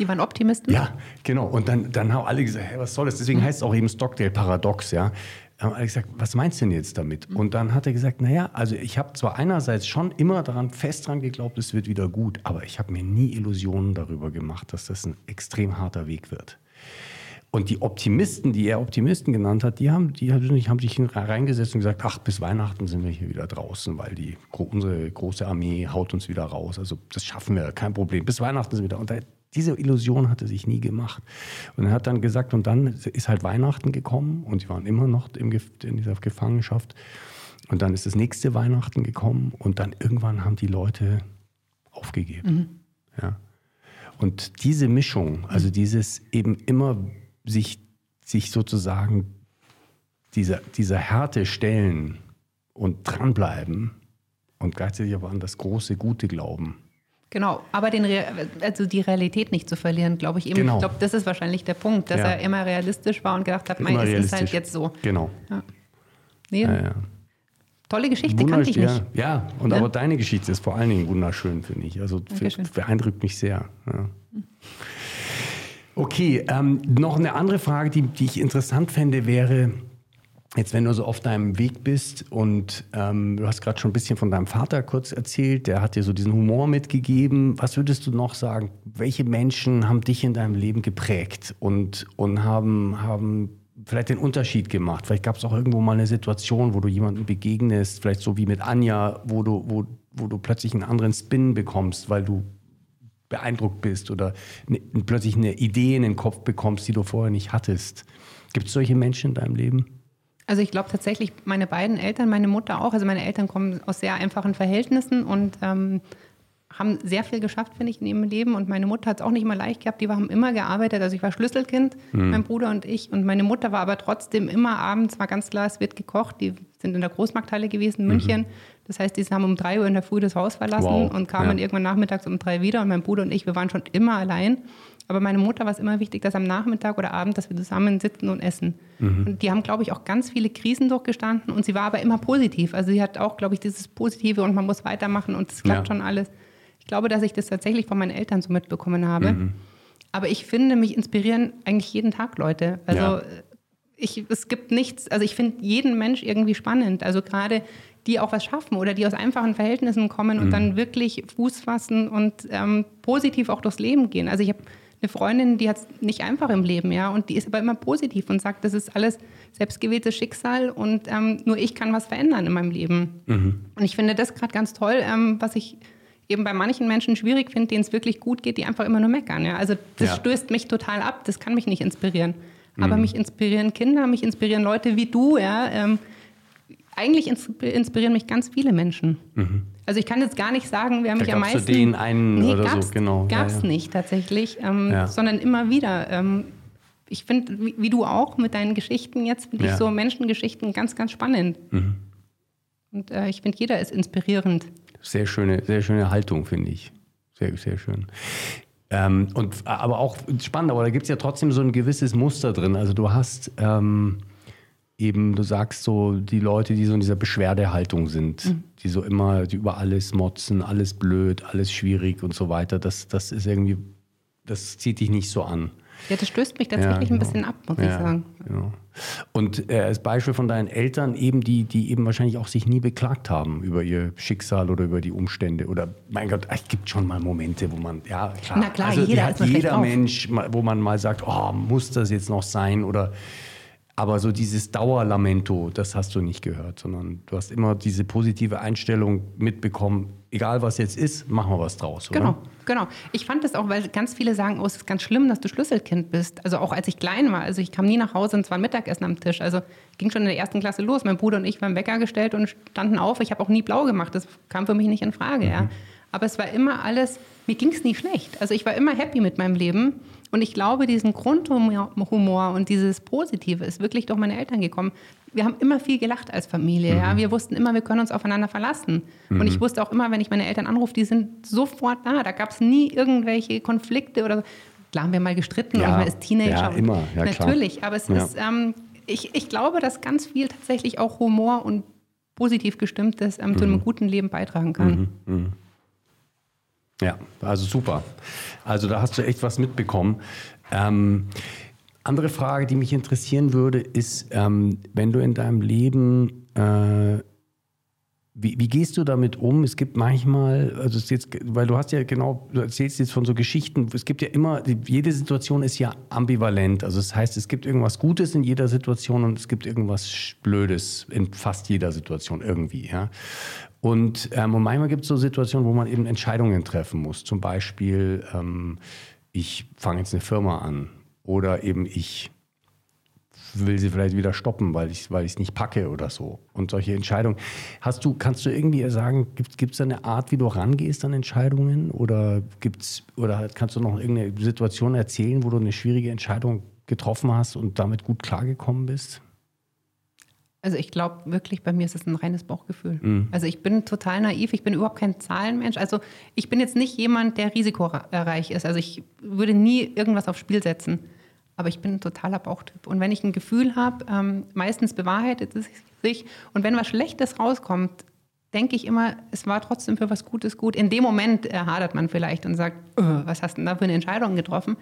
Die waren Optimisten. Ja, genau. Und dann, dann haben alle gesagt, hey, was soll das? Deswegen heißt es auch eben Stockdale-Paradox, ja. Haben alle gesagt, was meinst du denn jetzt damit? Und dann hat er gesagt, naja, also ich habe zwar einerseits schon immer daran fest dran geglaubt, es wird wieder gut, aber ich habe mir nie Illusionen darüber gemacht, dass das ein extrem harter Weg wird. Und die Optimisten, die er Optimisten genannt hat, die haben, die haben sich reingesetzt und gesagt, ach, bis Weihnachten sind wir hier wieder draußen, weil die, unsere große Armee haut uns wieder raus. Also das schaffen wir, kein Problem. Bis Weihnachten sind wir da. Und da, diese Illusion hat er sich nie gemacht. Und er hat dann gesagt, und dann ist halt Weihnachten gekommen und sie waren immer noch im, in dieser Gefangenschaft. Und dann ist das nächste Weihnachten gekommen und dann irgendwann haben die Leute aufgegeben. Ja. Und diese Mischung, also dieses eben immer sich, sich sozusagen dieser, dieser Härte stellen und dranbleiben und gleichzeitig aber an das große Gute glauben. Genau, aber den Re also die Realität nicht zu verlieren, glaube ich eben. Genau. Ich glaube, das ist wahrscheinlich der Punkt, dass Ja. er immer realistisch war und gedacht hat, Immer mei, es ist halt jetzt so. Genau. Nee, Ja, ja. Tolle Geschichte, kannte ich nicht. Ja, ja, und Ja. aber deine Geschichte ist vor allen Dingen wunderschön, finde ich. Also beeindruckt mich sehr. Ja. Okay, ähm, noch eine andere Frage, die, die ich interessant fände, wäre, jetzt wenn du so auf deinem Weg bist und ähm, du hast gerade schon ein bisschen von deinem Vater kurz erzählt, der hat dir so diesen Humor mitgegeben. Was würdest du noch sagen? Welche Menschen haben dich in deinem Leben geprägt und, und haben, haben vielleicht den Unterschied gemacht? Vielleicht gab es auch irgendwo mal eine Situation, wo du jemandem begegnest, vielleicht so wie mit Anja, wo du, wo, wo du plötzlich einen anderen Spin bekommst, weil du beeindruckt bist oder ne, plötzlich eine Idee in den Kopf bekommst, die du vorher nicht hattest. Gibt es solche Menschen in deinem Leben? Also ich glaube tatsächlich, meine beiden Eltern, meine Mutter auch, also meine Eltern kommen aus sehr einfachen Verhältnissen und ähm, haben sehr viel geschafft, finde ich, in ihrem Leben. Und meine Mutter hat es auch nicht immer leicht gehabt. Die haben immer gearbeitet. Also ich war Schlüsselkind, mein Bruder und ich. Und meine Mutter war aber trotzdem immer abends, war ganz klar, es wird gekocht. Die sind in der Großmarkthalle gewesen, in München. Das heißt, die haben um drei Uhr in der Früh das Haus verlassen Wow, und kamen ja. irgendwann nachmittags um drei wieder. Und mein Bruder und ich, wir waren schon immer allein. Aber meine Mutter war es immer wichtig, dass am Nachmittag oder Abend, dass wir zusammen sitzen und essen. Und die haben, glaube ich, auch ganz viele Krisen durchgestanden. Und sie war aber immer positiv. Also sie hat auch, glaube ich, dieses Positive und man muss weitermachen und es klappt Ja. schon alles. Ich glaube, dass ich das tatsächlich von meinen Eltern so mitbekommen habe. Aber ich finde, mich inspirieren eigentlich jeden Tag Leute. Also Ja. ich, es gibt nichts, also ich finde jeden Mensch irgendwie spannend. Also gerade die auch was schaffen oder die aus einfachen Verhältnissen kommen und dann wirklich Fuß fassen und ähm, positiv auch durchs Leben gehen. Also ich habe eine Freundin, die hat es nicht einfach im Leben, ja, und die ist aber immer positiv und sagt, das ist alles selbstgewähltes Schicksal und ähm, nur ich kann was verändern in meinem Leben. Und ich finde das gerade ganz toll, ähm, was ich eben bei manchen Menschen schwierig finde, denen es wirklich gut geht, die einfach immer nur meckern. Ja? Also das Ja. stößt mich total ab, das kann mich nicht inspirieren. Aber mich inspirieren Kinder, mich inspirieren Leute wie du, ja. Ähm, eigentlich ins- inspirieren mich ganz viele Menschen. Also ich kann jetzt gar nicht sagen, wer mich am gab's so meisten... den einen oder so, gab's, genau. Ja, Gab's ja. nicht tatsächlich, ähm, Ja. sondern immer wieder. Ähm, ich finde, wie, wie du auch mit deinen Geschichten jetzt, finde Ja. Mhm. ich so Menschengeschichten ganz, ganz spannend. Und äh, ich finde, jeder ist inspirierend. Sehr schöne, sehr schöne Haltung, finde ich. Sehr, sehr schön. Ähm, und, aber auch spannend, aber da gibt es ja trotzdem so ein gewisses Muster drin. Also du hast ähm, eben, du sagst so, die Leute, die so in dieser Beschwerdehaltung sind, die so immer, die über alles motzen, alles blöd, alles schwierig und so weiter, das, das ist irgendwie, das zieht dich nicht so an. Ja, das stößt mich tatsächlich genau. ein bisschen ab, muss ich sagen. Genau. Und äh, als Beispiel von deinen Eltern eben, die, die eben wahrscheinlich auch sich nie beklagt haben über ihr Schicksal oder über die Umstände. Oder mein Gott, es gibt schon mal Momente, wo man, ja klar, Na klar, also jeder jeder. Mensch, wo man mal sagt, oh, muss das jetzt noch sein? Oder aber so dieses Dauerlamento, das hast du nicht gehört, sondern du hast immer diese positive Einstellung mitbekommen, egal was jetzt ist, machen wir was draus. Oder? Genau, genau. Ich fand das auch, weil ganz viele sagen, oh, es ist ganz schlimm, dass du Schlüsselkind bist. Also auch als ich klein war. Also ich kam nie nach Hause und es war ein Mittagessen am Tisch. Also ging schon in der ersten Klasse los. Mein Bruder und ich waren Wecker gestellt und standen auf. Ich habe auch nie blau gemacht. Das kam für mich nicht in Frage. Ja. Aber es war immer alles, mir ging es nie schlecht. Also ich war immer happy mit meinem Leben. Und ich glaube, diesen Grundhumor Humor und dieses Positive ist wirklich durch meine Eltern gekommen. Wir haben immer viel gelacht als Familie. Ja? Wir wussten immer, wir können uns aufeinander verlassen. Und ich wusste auch immer, wenn ich meine Eltern anrufe, die sind sofort da. Da gab es nie irgendwelche Konflikte oder so. Klar haben wir mal gestritten Ja, und man ist Teenager. ja, immer, ja, klar. Natürlich, aber es Ja. ist, ähm, ich, ich glaube, dass ganz viel tatsächlich auch Humor und positiv gestimmtes ähm, zu Mhm. einem guten Leben beitragen kann. Ja, also super. Also da hast du echt was mitbekommen. Ähm, andere Frage, die mich interessieren würde, ist, ähm, wenn du in deinem Leben, äh, wie, wie gehst du damit um? Es gibt manchmal, also jetzt, weil du hast ja genau, du erzählst jetzt von so Geschichten, es gibt ja immer, jede Situation ist ja ambivalent. Also das heißt, es gibt irgendwas Gutes in jeder Situation und es gibt irgendwas Blödes in fast jeder Situation irgendwie. Ja? Und, ähm, und manchmal gibt es so Situationen, wo man eben Entscheidungen treffen muss. Zum Beispiel, ähm, ich fange jetzt eine Firma an oder eben ich will sie vielleicht wieder stoppen, weil ich weil es nicht packe oder so. Und solche Entscheidungen. Hast du, kannst du irgendwie sagen, gibt es da eine Art, wie du rangehst an Entscheidungen? Oder gibt's, oder kannst du noch irgendeine Situation erzählen, wo du eine schwierige Entscheidung getroffen hast und damit gut klargekommen bist? Also ich glaube wirklich, bei mir ist es ein reines Bauchgefühl. Mhm. Also ich bin total naiv, ich bin überhaupt kein Zahlenmensch. Also ich bin jetzt nicht jemand, der risikoreich ist. Also ich würde nie irgendwas aufs Spiel setzen. Aber ich bin ein totaler Bauchtyp. Und wenn ich ein Gefühl habe, ähm, meistens bewahrheitet es sich. Und wenn was Schlechtes rauskommt, denke ich immer, es war trotzdem für was Gutes gut. In dem Moment äh, hadert man vielleicht und sagt, "Äh, was hast du denn da für eine Entscheidung getroffen?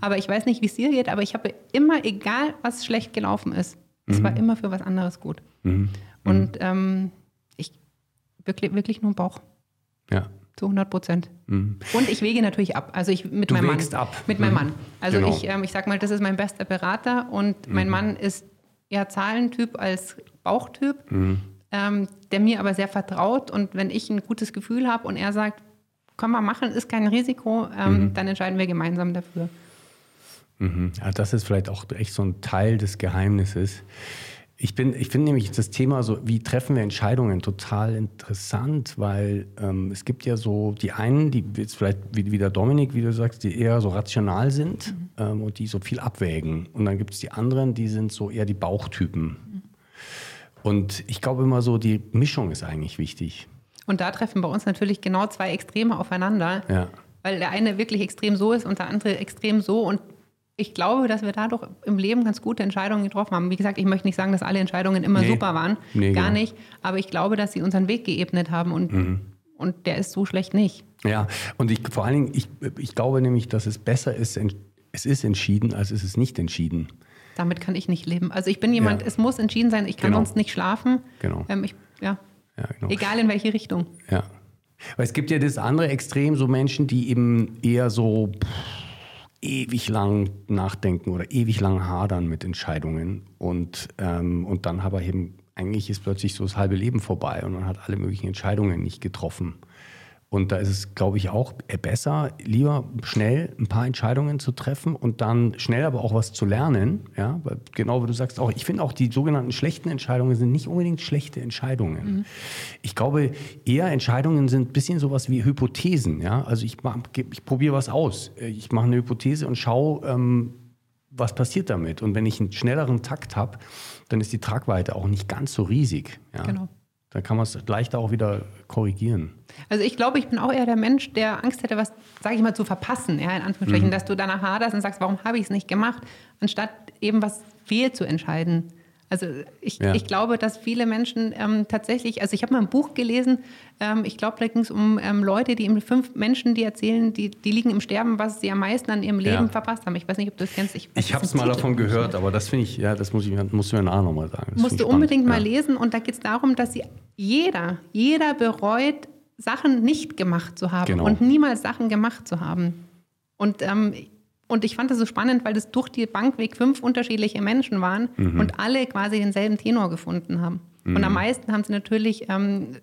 Aber ich weiß nicht, wie es dir geht, aber ich habe immer, egal was schlecht gelaufen ist, es war immer für was anderes gut. Und ähm, ich wirklich, wirklich nur Bauch. Ja. Zu 100 Prozent. Und ich wege natürlich ab. Also ich mit Du meinem Mann. ab. Mit meinem Mhm. Mann. Also Genau. ich, ähm, ich sag mal, das ist mein bester Berater und mein Mann ist eher Zahlentyp als Bauchtyp, ähm, der mir aber sehr vertraut. Und wenn ich ein gutes Gefühl habe und er sagt, komm mal machen, ist kein Risiko, ähm, dann entscheiden wir gemeinsam dafür. Mhm. Ja, das ist vielleicht auch echt so ein Teil des Geheimnisses. Ich, bin, ich finde nämlich das Thema so, wie treffen wir Entscheidungen, total interessant, weil ähm, es gibt ja so die einen, die jetzt vielleicht wie, wie der Dominik, wie du sagst, die eher so rational sind ähm, und die so viel abwägen. Und dann gibt es die anderen, die sind so eher die Bauchtypen. Und ich glaube immer so, die Mischung ist eigentlich wichtig. Und da treffen bei uns natürlich genau zwei Extreme aufeinander, Ja. weil der eine wirklich extrem so ist und der andere extrem so. Und ich glaube, dass wir dadurch im Leben ganz gute Entscheidungen getroffen haben. Wie gesagt, ich möchte nicht sagen, dass alle Entscheidungen immer Nee. super waren. Nee, Gar genau. nicht. Aber ich glaube, dass sie unseren Weg geebnet haben und, Mhm. und der ist so schlecht nicht. Ja, und ich, vor allen Dingen, ich, ich glaube nämlich, dass es besser ist, es ist entschieden, als es ist nicht entschieden. Damit kann ich nicht leben. Also ich bin jemand, Ja. es muss entschieden sein, ich kann Genau. sonst nicht schlafen. Genau. Ähm, ich, ja. Ja, genau. Egal in welche Richtung. Ja. Weil es gibt ja das andere Extrem, so Menschen, die eben eher so pff, ewig lang nachdenken oder ewig lang hadern mit Entscheidungen. Und, ähm, und dann aber eben eigentlich ist plötzlich so das halbe Leben vorbei und man hat alle möglichen Entscheidungen nicht getroffen, Und da ist es, glaube ich, auch besser, lieber schnell ein paar Entscheidungen zu treffen und dann schnell aber auch was zu lernen. Ja, weil genau wie du sagst, auch ich finde auch die sogenannten schlechten Entscheidungen sind nicht unbedingt schlechte Entscheidungen. Mhm. Ich glaube, eher Entscheidungen sind ein bisschen sowas wie Hypothesen. Ja, also ich, ich probiere was aus. Ich mache eine Hypothese und schaue, ähm, was passiert damit. Und wenn ich einen schnelleren Takt habe, dann ist die Tragweite auch nicht ganz so riesig. Ja? Genau. Dann kann man es leichter auch wieder korrigieren. Also ich glaube, ich bin auch eher der Mensch, der Angst hätte, was, sage ich mal, zu verpassen, ja, in Anführungsstrichen, mhm. dass du danach haderst und sagst, warum habe ich es nicht gemacht, anstatt eben was fehl zu entscheiden. Also ich, ja. ich glaube, dass viele Menschen ähm, tatsächlich, also ich habe mal ein Buch gelesen, ähm, ich glaube, da ging es um ähm, Leute, die fünf Menschen, die erzählen, die, die liegen im Sterben, was sie am meisten an ihrem Leben ja. verpasst haben. Ich weiß nicht, ob du das kennst. Ich, ich habe es mal davon gehört, aber das finde ich, ja, das muss ich, musst du mir nachher nochmal sagen. Das musst du unbedingt ja. mal lesen und da geht es darum, dass sie jeder, jeder bereut, Sachen nicht gemacht zu haben genau. und niemals Sachen gemacht zu haben. Und ähm, und ich fand das so spannend, weil das durch die Bankweg fünf unterschiedliche Menschen waren mhm. und alle quasi denselben Tenor gefunden haben. Mhm. Und am meisten haben sie natürlich ähm,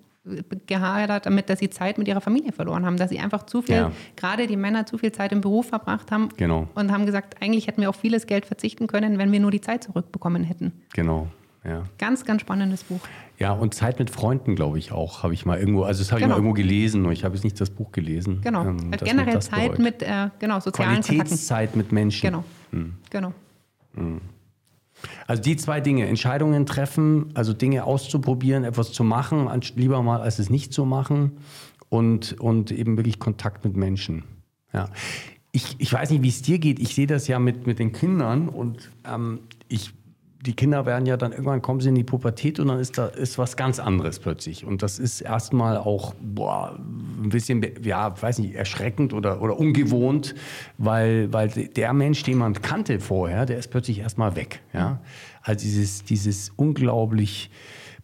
gehadert damit, dass sie Zeit mit ihrer Familie verloren haben, dass sie einfach zu viel, ja. gerade die Männer, zu viel Zeit im Beruf verbracht haben genau. und haben gesagt, eigentlich hätten wir auf vieles Geld verzichten können, wenn wir nur die Zeit zurückbekommen hätten. Genau. Ja. Ganz, ganz spannendes Buch. Ja, und Zeit mit Freunden, glaube ich auch, habe ich mal irgendwo, also das habe genau. ich mal irgendwo gelesen, ich habe jetzt nicht das Buch gelesen. Genau, ähm, generell Zeit mit äh, genau, sozialen Qualitätszeit Kontakten. mit Menschen. Genau, hm. genau. Hm. Also die zwei Dinge, Entscheidungen treffen, also Dinge auszuprobieren, etwas zu machen, lieber mal als es nicht zu machen und, und eben wirklich Kontakt mit Menschen. Ja. Ich, ich weiß nicht, wie es dir geht. Ich sehe das ja mit, mit den Kindern und ähm, ich die Kinder werden ja dann irgendwann kommen sie in die Pubertät und dann ist da ist was ganz anderes plötzlich. Und das ist erstmal auch boah, ein bisschen, ja, weiß nicht, erschreckend oder, oder ungewohnt, weil, weil der Mensch, den man kannte vorher, der ist plötzlich erstmal weg. Ja? Also dieses, dieses unglaublich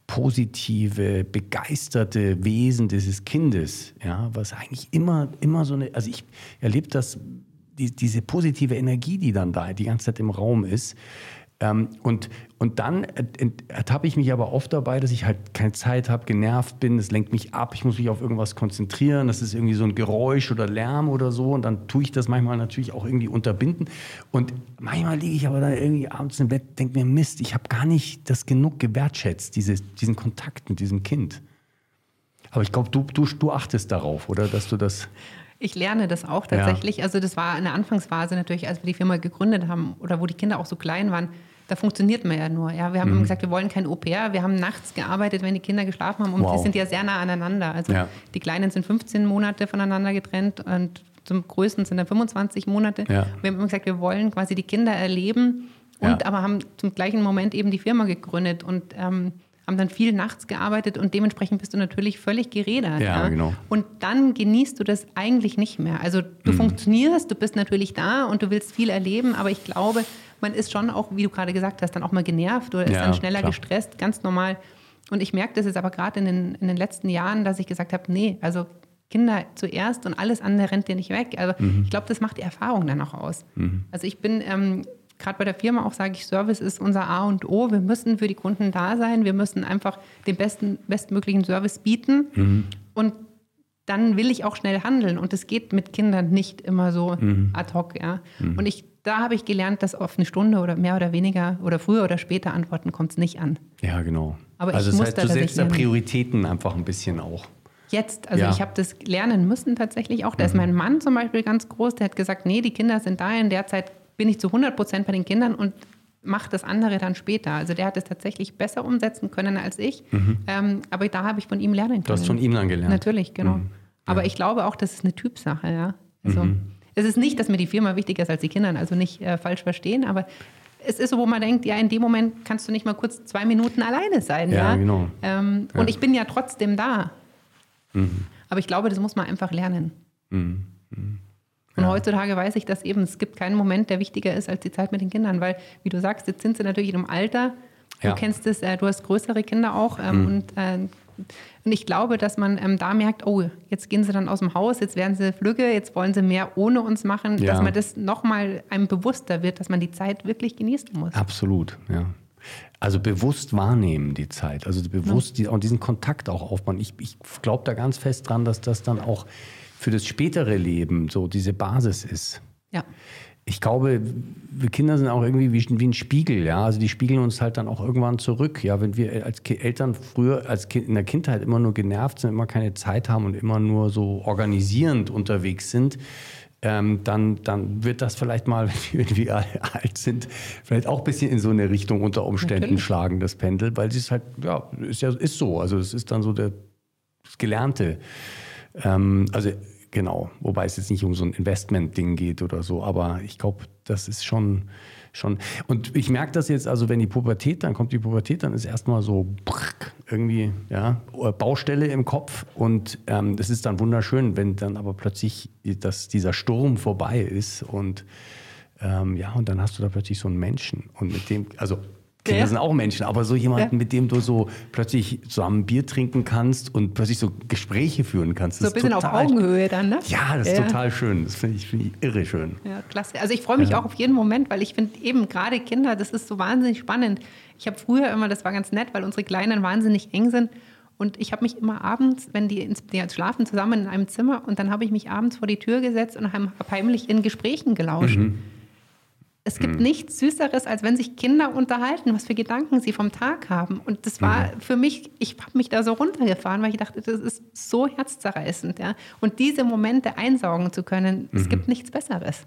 positive, begeisterte Wesen dieses Kindes, ja, was eigentlich immer, immer so eine, also ich erlebe das, die, diese positive Energie, die dann da die ganze Zeit im Raum ist, ähm, und, und dann ertappe ich mich aber oft dabei, dass ich halt keine Zeit habe, genervt bin, es lenkt mich ab, ich muss mich auf irgendwas konzentrieren, das ist irgendwie so ein Geräusch oder Lärm oder so und dann tue ich das manchmal natürlich auch irgendwie unterbinden. Und manchmal liege ich aber dann irgendwie abends im Bett, denke mir, Mist, ich habe gar nicht das genug gewertschätzt, diese, diesen Kontakt mit diesem Kind. Aber ich glaube, du, du, du achtest darauf, oder? Dass du das. Ich lerne das auch tatsächlich. Ja. Also das war in der Anfangsphase natürlich, als wir die Firma gegründet haben oder wo die Kinder auch so klein waren da funktioniert man ja nur. Ja? Wir haben mhm. gesagt, wir wollen kein Au-pair. Wir haben nachts gearbeitet, wenn die Kinder geschlafen haben. Und wow. wir sind ja sehr nah aneinander. Also ja. die Kleinen sind 15 Monate voneinander getrennt und zum Größten sind dann 25 Monate. Ja. Wir haben immer gesagt, wir wollen quasi die Kinder erleben und aber haben zum gleichen Moment eben die Firma gegründet und ähm, haben dann viel nachts gearbeitet und dementsprechend bist du natürlich völlig gerädert. Ja, ja, genau. Und dann genießt du das eigentlich nicht mehr. Also du mhm. funktionierst, du bist natürlich da und du willst viel erleben, aber ich glaube, man ist schon auch, wie du gerade gesagt hast, dann auch mal genervt oder ist ja, dann schneller klar. gestresst, ganz normal. Und ich merke das jetzt aber gerade in den, in den letzten Jahren, dass ich gesagt habe, nee, also Kinder zuerst und alles andere rennt dir nicht weg. Also mhm. ich glaube, das macht die Erfahrung dann auch aus. Mhm. Also ich bin ähm, gerade bei der Firma auch, sage ich, Service ist unser A und O. Wir müssen für die Kunden da sein. Wir müssen einfach den besten, bestmöglichen Service bieten. Mhm. Und dann will ich auch schnell handeln. Und das geht mit Kindern nicht immer so mhm. ad hoc. Ja. Mhm. Und ich da habe ich gelernt, dass auf eine Stunde oder mehr oder weniger oder früher oder später Antworten kommt es nicht an. Ja, genau. Aber also ich das heißt, du setzt da Prioritäten einfach ein bisschen auch. Jetzt, also ja. ich habe das lernen müssen tatsächlich auch. Da mhm. ist mein Mann zum Beispiel ganz groß, der hat gesagt, nee, die Kinder sind da, in der Zeit bin ich zu 100 Prozent bei den Kindern und mache das andere dann später. Also der hat es tatsächlich besser umsetzen können als ich. Mhm. Ähm, aber da habe ich von ihm lernen können. Du hast von ihm dann gelernt. Natürlich, genau. Mhm. Ja. Aber ich glaube auch, das ist eine Typsache, ja. Also, mhm. Es ist nicht, dass mir die Firma wichtiger ist als die Kinder, also nicht äh, falsch verstehen, aber es ist so, wo man denkt, ja, in dem Moment kannst du nicht mal kurz zwei Minuten alleine sein. Ja, ja? genau. Ähm, ja. Und ich bin ja trotzdem da. Mhm. Aber ich glaube, das muss man einfach lernen. Mhm. Mhm. Und heutzutage weiß ich, dass eben es gibt keinen Moment, der wichtiger ist als die Zeit mit den Kindern, weil, wie du sagst, jetzt sind sie natürlich in einem Alter. Du kennst es, äh, du hast größere Kinder auch ähm, mhm. und äh, und ich glaube, dass man ähm, da merkt, oh, jetzt gehen sie dann aus dem Haus, jetzt werden sie flügge, jetzt wollen sie mehr ohne uns machen, ja. dass man das nochmal einem bewusster wird, dass man die Zeit wirklich genießen muss. Absolut, ja. Also bewusst wahrnehmen die Zeit, also bewusst die, und diesen Kontakt auch aufbauen. Ich, ich glaube da ganz fest dran, dass das dann auch für das spätere Leben so diese Basis ist. Ja. Ich glaube, wir Kinder sind auch irgendwie wie, wie ein Spiegel, ja. Also die spiegeln uns halt dann auch irgendwann zurück. Ja, wenn wir als Ki- Eltern früher als kind, in der Kindheit immer nur genervt sind, immer keine Zeit haben und immer nur so organisierend unterwegs sind, ähm, dann, dann wird das vielleicht mal, wenn wir alt sind, vielleicht auch ein bisschen in so eine Richtung unter Umständen Natürlich. schlagen, das Pendel, weil es ist halt, ja, ist ja ist so. Also es ist dann so der, das Gelernte. Ähm, also genau, wobei es jetzt nicht um so ein Investment-Ding geht oder so, aber ich glaube, das ist schon, schon. Und ich merke das jetzt, also wenn die Pubertät, dann kommt die Pubertät, dann ist erstmal so irgendwie, ja, Baustelle im Kopf und ähm, das ist dann wunderschön, wenn dann aber plötzlich das, dieser Sturm vorbei ist und ähm, ja, und dann hast du da plötzlich so einen Menschen und mit dem, also Kinder Ja. sind auch Menschen, aber so jemanden, Ja. mit dem du so plötzlich zusammen Bier trinken kannst und plötzlich so Gespräche führen kannst. So ein bisschen auf total- Augenhöhe dann, ne? Ja, das ist total schön. Das finde ich, finde ich irre schön. Ja, klasse. Also ich freue mich Ja. auch auf jeden Moment, weil ich finde eben gerade Kinder, das ist so wahnsinnig spannend. Ich habe früher immer, das war ganz nett, weil unsere Kleinen wahnsinnig eng sind. Und ich habe mich immer abends, wenn die, ins, die schlafen zusammen in einem Zimmer, und dann habe ich mich abends vor die Tür gesetzt und habe hab heimlich in Gesprächen gelauscht. Mhm. Es gibt nichts Süßeres, als wenn sich Kinder unterhalten, was für Gedanken sie vom Tag haben. Und das war Mhm. für mich, ich habe mich da so runtergefahren, weil ich dachte, das ist so herzzerreißend. Ja? Und diese Momente einsaugen zu können, es Mhm. gibt nichts Besseres.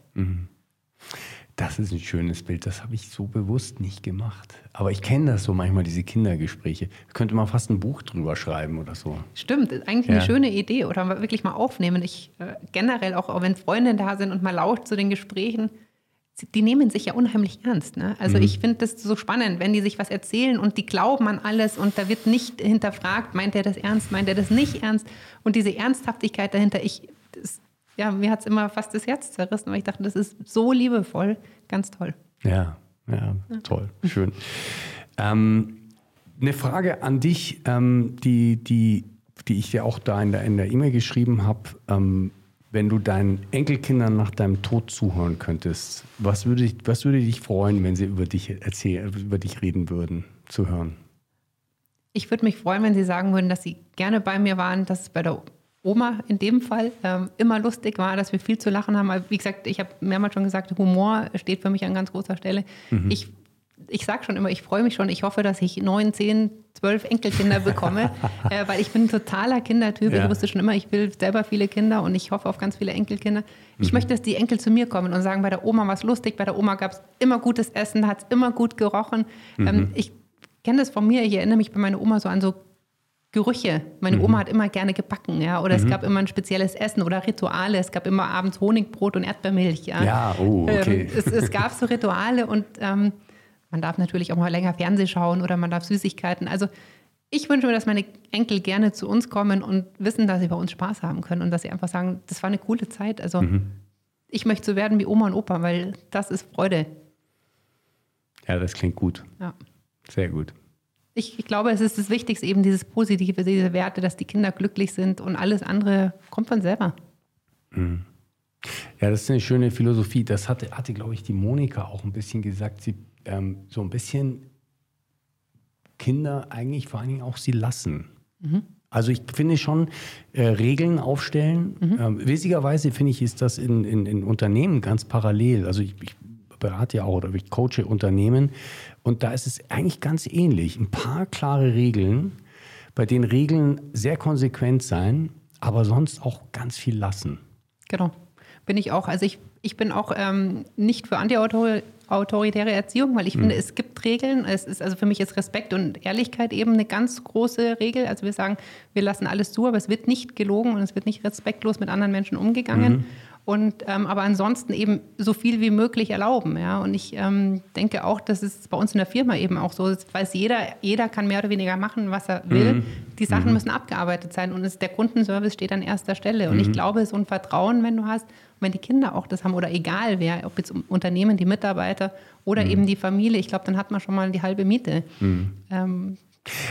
Das ist ein schönes Bild. Das habe ich so bewusst nicht gemacht. Aber ich kenne das so manchmal, diese Kindergespräche. Da könnte man fast ein Buch drüber schreiben oder so. Stimmt, ist eigentlich Ja. eine schöne Idee oder wirklich mal aufnehmen. Ich äh, generell auch, auch wenn Freunde da sind und mal laut zu den Gesprächen, die nehmen sich ja unheimlich ernst. Ne? Also Mhm. ich finde das so spannend, wenn die sich was erzählen und die glauben an alles und da wird nicht hinterfragt, meint er das ernst, meint er das nicht ernst und diese Ernsthaftigkeit dahinter, ich, das, ja, mir hat es immer fast das Herz zerrissen, weil ich dachte, das ist so liebevoll, ganz toll. Ja, ja, toll, schön. Ähm, eine Frage an dich, ähm, die, die, die ich dir auch da in der in der E-Mail geschrieben habe. Ähm, wenn du deinen Enkelkindern nach deinem Tod zuhören könntest, was würde, dich, was würde dich freuen, wenn sie über dich erzählen, über dich reden würden, zu hören? Ich würde mich freuen, wenn Sie sagen würden, dass Sie gerne bei mir waren, dass es bei der Oma in dem Fall ähm, immer lustig war, dass wir viel zu lachen haben. Aber wie gesagt, ich habe mehrmals schon gesagt, Humor steht für mich an ganz großer Stelle. Ich, ich sage schon immer, ich freue mich schon. Ich hoffe, dass ich neun, zehn, zwölf Enkelkinder bekomme, äh, weil ich bin ein totaler Kindertyp. Ja. Ich wusste schon immer, ich will selber viele Kinder und ich hoffe auf ganz viele Enkelkinder. Ich möchte, dass die Enkel zu mir kommen und sagen, bei der Oma war es lustig, bei der Oma gab es immer gutes Essen, hat es immer gut gerochen. Ähm, ich kenne das von mir, ich erinnere mich bei meiner Oma so an so Gerüche. Meine Mhm. Oma hat immer gerne gebacken, ja, oder es gab immer ein spezielles Essen oder Rituale. Es gab immer abends Honigbrot und Erdbeermilch, ja. Ja, oh, okay. Ähm, es, es gab so Rituale und ähm, man darf natürlich auch mal länger Fernsehen schauen oder man darf Süßigkeiten. Also ich wünsche mir, dass meine Enkel gerne zu uns kommen und wissen, dass sie bei uns Spaß haben können und dass sie einfach sagen, das war eine coole Zeit. Also Mhm. ich möchte so werden wie Oma und Opa, weil das ist Freude. Ja, das klingt gut. Ja. Sehr gut. Ich, ich glaube, es ist das Wichtigste, eben dieses Positive, diese Werte, dass die Kinder glücklich sind und alles andere kommt von selber. Ja, das ist eine schöne Philosophie. Das hatte, hatte glaube ich, die Monika auch ein bisschen gesagt. Sie ähm, so ein bisschen Kinder eigentlich vor allen Dingen auch sie lassen. Also ich finde schon äh, Regeln aufstellen. Ähm, witzigerweise finde ich, ist das in, in, in Unternehmen ganz parallel. Also ich, ich berate ja auch oder ich coache Unternehmen und da ist es eigentlich ganz ähnlich. Ein paar klare Regeln, bei denen Regeln sehr konsequent sein, aber sonst auch ganz viel lassen. Genau. Bin ich auch. Also ich, ich bin auch ähm, nicht für antiautoritäre Erziehung, weil ich finde, es gibt Regeln. Es ist, also für mich ist Respekt und Ehrlichkeit eben eine ganz große Regel. Also wir sagen, wir lassen alles zu, aber es wird nicht gelogen und es wird nicht respektlos mit anderen Menschen umgegangen. Und ähm, aber ansonsten eben so viel wie möglich erlauben. Ja? Und ich ähm, denke auch, dass es bei uns in der Firma eben auch so ist, weiß jeder, jeder kann mehr oder weniger machen, was er will. Die Sachen müssen abgearbeitet sein und es, der Kundenservice steht an erster Stelle. Und ich glaube, so ein Vertrauen, wenn du hast, wenn die Kinder auch das haben oder egal wer, ob jetzt Unternehmen, die Mitarbeiter oder eben die Familie, ich glaube, dann hat man schon mal die halbe Miete. Ähm,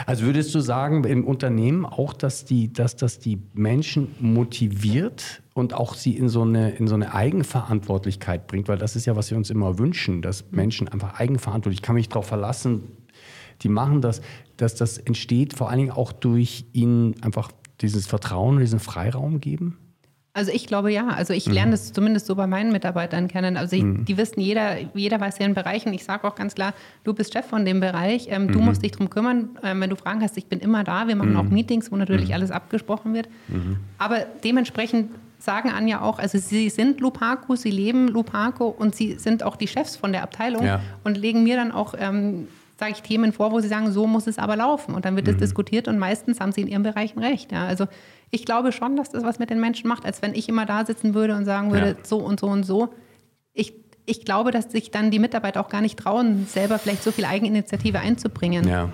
Also würdest du sagen, im Unternehmen auch, dass, die, dass das die Menschen motiviert und auch sie in so, eine, in so eine Eigenverantwortlichkeit bringt? Weil das ist ja, was wir uns immer wünschen, dass Menschen einfach eigenverantwortlich, ich kann mich darauf verlassen, die machen das, dass das entsteht vor allen Dingen auch durch ihnen einfach dieses Vertrauen, diesen Freiraum geben? Also ich glaube ja. Also ich lerne das zumindest so bei meinen Mitarbeitern kennen. Also ich, die wissen, jeder, jeder weiß ihren Bereich und ich sage auch ganz klar, du bist Chef von dem Bereich, ähm, du musst dich darum kümmern. Ähm, wenn du Fragen hast, ich bin immer da. Wir machen auch Meetings, wo natürlich alles abgesprochen wird. Aber dementsprechend sagen Anja auch, also sie sind Lupaco, sie leben Lupaco und sie sind auch die Chefs von der Abteilung Ja. und legen mir dann auch, ähm, sage ich, Themen vor, wo sie sagen, so muss es aber laufen. Und dann wird es diskutiert und meistens haben sie in ihren Bereichen recht. Ja. Also ich glaube schon, dass das was mit den Menschen macht, als wenn ich immer da sitzen würde und sagen würde, Ja. so und so und so. Ich, ich glaube, dass sich dann die Mitarbeiter auch gar nicht trauen, selber vielleicht so viel Eigeninitiative einzubringen. Ja.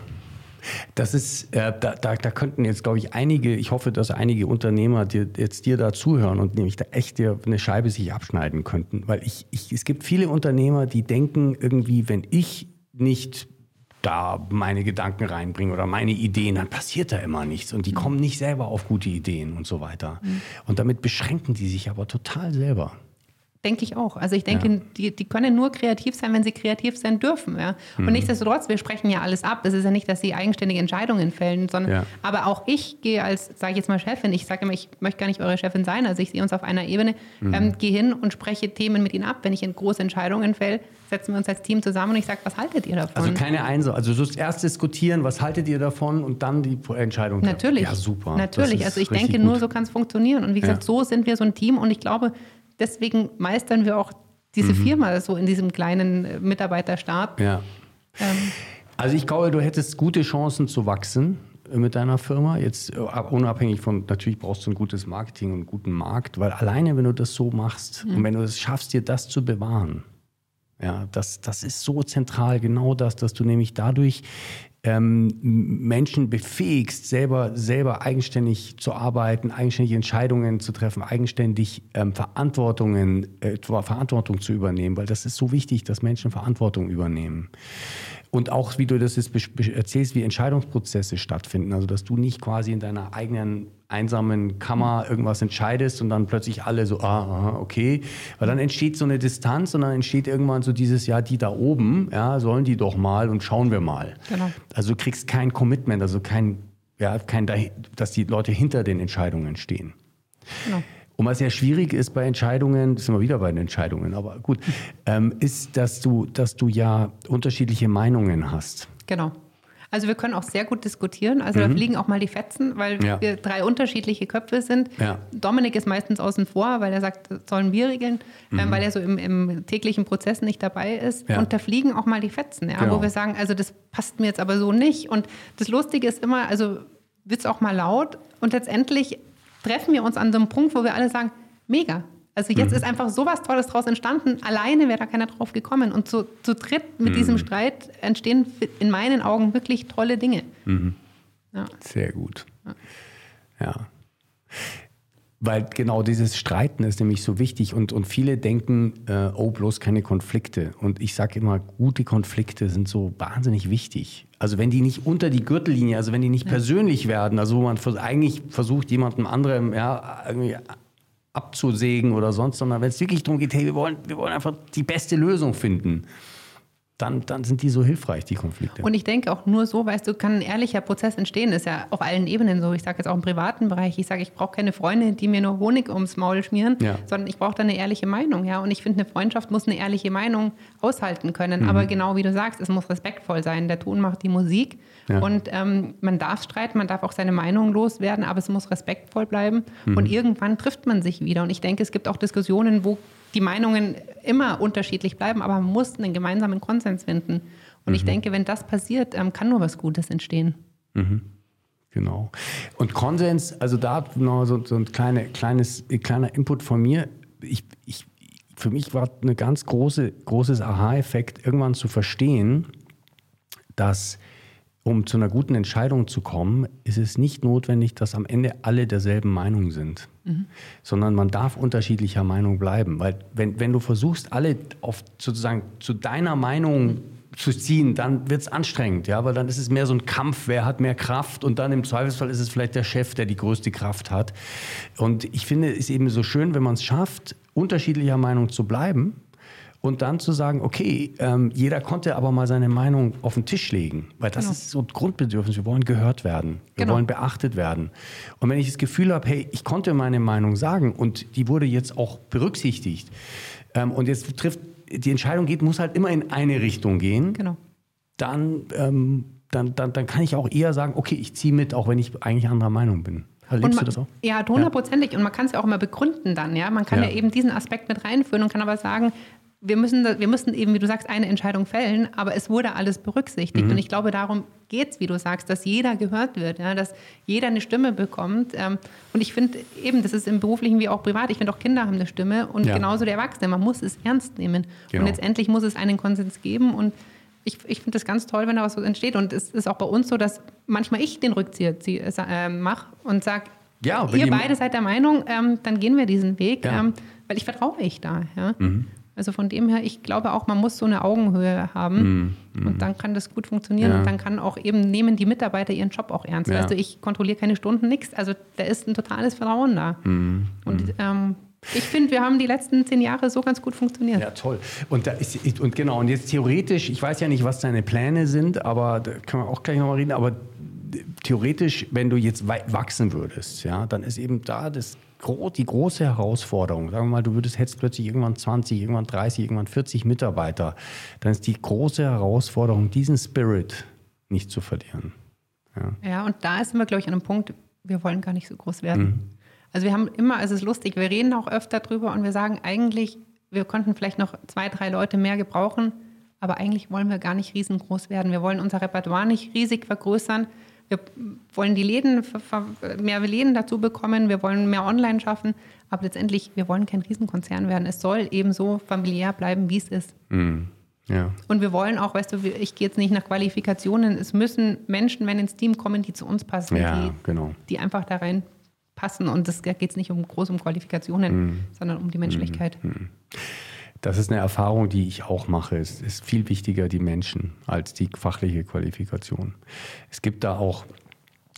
Das ist, äh, da, da, da könnten jetzt, glaube ich, einige, ich hoffe, dass einige Unternehmer dir, jetzt dir da zuhören und nämlich da echt dir eine Scheibe sich abschneiden könnten. Weil ich, ich, es gibt viele Unternehmer, die denken irgendwie, wenn ich nicht da meine Gedanken reinbringe oder meine Ideen, dann passiert da immer nichts und die kommen nicht selber auf gute Ideen und so weiter. Und damit beschränken die sich aber total selber. Denke ich auch. Also ich denke, Ja. die, die können nur kreativ sein, wenn sie kreativ sein dürfen. Ja? Und Mhm. nichtsdestotrotz, wir sprechen ja alles ab. Es ist ja nicht, dass sie eigenständige Entscheidungen fällen, sondern Ja. aber auch ich gehe als, sage ich jetzt mal Chefin, ich sage immer, ich möchte gar nicht eure Chefin sein, also ich sehe uns auf einer Ebene, Mhm. ähm, gehe hin und spreche Themen mit ihnen ab. Wenn ich in große Entscheidungen fälle, setzen wir uns als Team zusammen und ich sage, was haltet ihr davon? Also keine Einsatz. Also du erst diskutieren, was haltet ihr davon und dann die Entscheidung. treffen. Natürlich. Ja, super. Natürlich. Also ich denke, nur gut. so kann es funktionieren. Und wie gesagt, so sind wir so ein Team und ich glaube, deswegen meistern wir auch diese Mhm. Firma so in diesem kleinen äh, Mitarbeiterstab. Ja. Ähm, Also ich glaube, du hättest gute Chancen zu wachsen äh, mit deiner Firma. Jetzt äh, unabhängig von, natürlich brauchst du ein gutes Marketing und einen guten Markt, weil alleine, wenn du das so machst Mhm. und wenn du es schaffst, dir das zu bewahren, ja, das, das ist so zentral, genau das, dass du nämlich dadurch ähm, Menschen befähigst, selber, selber eigenständig zu arbeiten, eigenständig Entscheidungen zu treffen, eigenständig ähm, Verantwortungen, äh, Verantwortung zu übernehmen, weil das ist so wichtig, dass Menschen Verantwortung übernehmen. Und auch, wie du das jetzt erzählst, wie Entscheidungsprozesse stattfinden. Also, dass du nicht quasi in deiner eigenen einsamen Kammer irgendwas entscheidest und dann plötzlich alle so, ah, okay. Weil dann entsteht so eine Distanz und dann entsteht irgendwann so dieses, ja, die da oben, ja, sollen die doch mal und schauen wir mal. Genau. Also, du kriegst kein Commitment, also kein, ja, kein, dass die Leute hinter den Entscheidungen stehen. genau. Und was ja schwierig ist bei Entscheidungen, das sind wir wieder bei den Entscheidungen, aber gut, ähm, ist, dass du, dass du ja unterschiedliche Meinungen hast. Genau. Also wir können auch sehr gut diskutieren. Also da fliegen auch mal die Fetzen, weil Mhm. Ja. wir drei unterschiedliche Köpfe sind. Ja. Dominik ist meistens außen vor, weil er sagt, das sollen wir regeln, ähm, weil er so im, im täglichen Prozess nicht dabei ist. Mhm. Ja. Und da fliegen auch mal die Fetzen, ja, Genau. wo wir sagen, also das passt mir jetzt aber so nicht. Und das Lustige ist immer, also wird es auch mal laut und letztendlich treffen wir uns an so einem Punkt, wo wir alle sagen, mega. Also jetzt Mhm. ist einfach sowas Tolles draus entstanden. Alleine wäre da keiner drauf gekommen. Und zu, zu dritt mit Mhm. diesem Streit entstehen in meinen Augen wirklich tolle Dinge. Ja. Sehr gut. Ja. Weil genau dieses Streiten ist nämlich so wichtig und, und viele denken, äh, oh, bloß keine Konflikte. Und ich sage immer, gute Konflikte sind so wahnsinnig wichtig. Also wenn die nicht unter die Gürtellinie, also wenn die nicht persönlich werden, also wo man eigentlich versucht, jemandem anderem ja, irgendwie abzusägen oder sonst, sondern wenn es wirklich darum geht, hey, wir wollen, wir wollen einfach die beste Lösung finden, dann, dann sind die so hilfreich, die Konflikte. Und ich denke auch nur so, weißt du, kann ein ehrlicher Prozess entstehen. Das ist ja auf allen Ebenen so. Ich sage jetzt auch im privaten Bereich. Ich sage, ich brauche keine Freunde, die mir nur Honig ums Maul schmieren, Ja. sondern ich brauche da eine ehrliche Meinung. Ja? Und ich finde, eine Freundschaft muss eine ehrliche Meinung aushalten können. Mhm. Aber genau wie du sagst, es muss respektvoll sein. Der Ton macht die Musik. Ja. Und ähm, man darf streiten, man darf auch seine Meinung loswerden, aber es muss respektvoll bleiben. Mhm. Und irgendwann trifft man sich wieder. Und ich denke, es gibt auch Diskussionen, wo die Meinungen immer unterschiedlich bleiben, aber man muss einen gemeinsamen Konsens finden. Und Mhm. ich denke, wenn das passiert, ähm, kann nur was Gutes entstehen. Genau. Und Konsens, also da noch so, so ein kleine, kleines, kleiner Input von mir. Ich, ich, für mich war eine ganz große, großes Aha-Effekt, irgendwann zu verstehen, dass um zu einer guten Entscheidung zu kommen, ist es nicht notwendig, dass am Ende alle derselben Meinung sind, sondern man darf unterschiedlicher Meinung bleiben. Weil wenn, wenn du versuchst, alle auf sozusagen zu deiner Meinung zu ziehen, dann wird es anstrengend, ja, weil dann ist es mehr so ein Kampf, wer hat mehr Kraft und dann im Zweifelsfall ist es vielleicht der Chef, der die größte Kraft hat. Und ich finde es eben so schön, wenn man es schafft, unterschiedlicher Meinung zu bleiben und dann zu sagen, okay, ähm, jeder konnte aber mal seine Meinung auf den Tisch legen, weil das Genau. ist so ein Grundbedürfnis. Wir wollen gehört werden, wir Genau. wollen beachtet werden. Und wenn ich das Gefühl habe, hey, ich konnte meine Meinung sagen und die wurde jetzt auch berücksichtigt ähm, und jetzt trifft die Entscheidung geht, muss halt immer in eine Richtung gehen Genau. dann, ähm, dann, dann, dann kann ich auch eher sagen, okay, ich ziehe mit, auch wenn ich eigentlich anderer Meinung bin. Erlebst Und du man, das auch? Ja, hundertprozentig. Und man kann es ja auch immer begründen dann. Ja? Man kann ja. Ja. eben diesen Aspekt mit reinführen und kann aber sagen, wir müssen, wir müssen eben, wie du sagst, eine Entscheidung fällen, aber es wurde alles berücksichtigt. Mhm. Und ich glaube, darum geht es, wie du sagst, dass jeder gehört wird, ja? dass jeder eine Stimme bekommt. Ähm, und ich finde eben, das ist im beruflichen wie auch privat, ich finde auch Kinder haben eine Stimme und Ja. genauso der Erwachsene. Man muss es ernst nehmen. Genau. Und letztendlich muss es einen Konsens geben und ich, ich finde das ganz toll, wenn da was so entsteht. Und es ist auch bei uns so, dass manchmal ich den Rückzieher zieh- äh, äh, mache und sage, Ja, ihr beide seid der Meinung, ähm, dann gehen wir diesen Weg, Ja. ähm, weil ich vertraue ich da. Ja? Also von dem her, ich glaube auch, man muss so eine Augenhöhe haben und dann kann das gut funktionieren Ja. und dann kann auch eben, nehmen die Mitarbeiter ihren Job auch ernst. Ja. Du, ich kontrolliere keine Stunden, nichts. Also da ist ein totales Vertrauen da. Und ähm, ich finde, wir haben die letzten zehn Jahre so ganz gut funktioniert. Ja, toll. Und, da ist, und genau, und jetzt theoretisch, ich weiß ja nicht, was deine Pläne sind, aber da können wir auch gleich nochmal reden, aber theoretisch, wenn du jetzt wachsen würdest, ja, dann ist eben da das, gro- die große Herausforderung. Sagen wir mal, du würdest hättest plötzlich irgendwann 20, irgendwann 30, irgendwann 40 Mitarbeiter. Dann ist die große Herausforderung, diesen Spirit nicht zu verlieren. Ja. Ja, und da sind wir, glaube ich, an einem Punkt, wir wollen gar nicht so groß werden. Also wir haben immer, es ist lustig, wir reden auch öfter drüber und wir sagen eigentlich, wir konnten vielleicht noch zwei, drei Leute mehr gebrauchen, aber eigentlich wollen wir gar nicht riesengroß werden. Wir wollen unser Repertoire nicht riesig vergrößern. Wir wollen die Läden, mehr Läden dazu bekommen, wir wollen mehr online schaffen, aber letztendlich, wir wollen kein Riesenkonzern werden. Es soll eben so familiär bleiben, wie es ist. Ja. Und wir wollen auch, weißt du, ich gehe jetzt nicht nach Qualifikationen. Es müssen Menschen, wenn ins Team kommen, die zu uns passen, Ja, die, genau. die einfach da rein passen. Und es geht nicht um groß um Qualifikationen, Mhm. sondern um die Menschlichkeit. Das ist eine Erfahrung, die ich auch mache. Es ist viel wichtiger die Menschen als die fachliche Qualifikation. Es gibt da auch,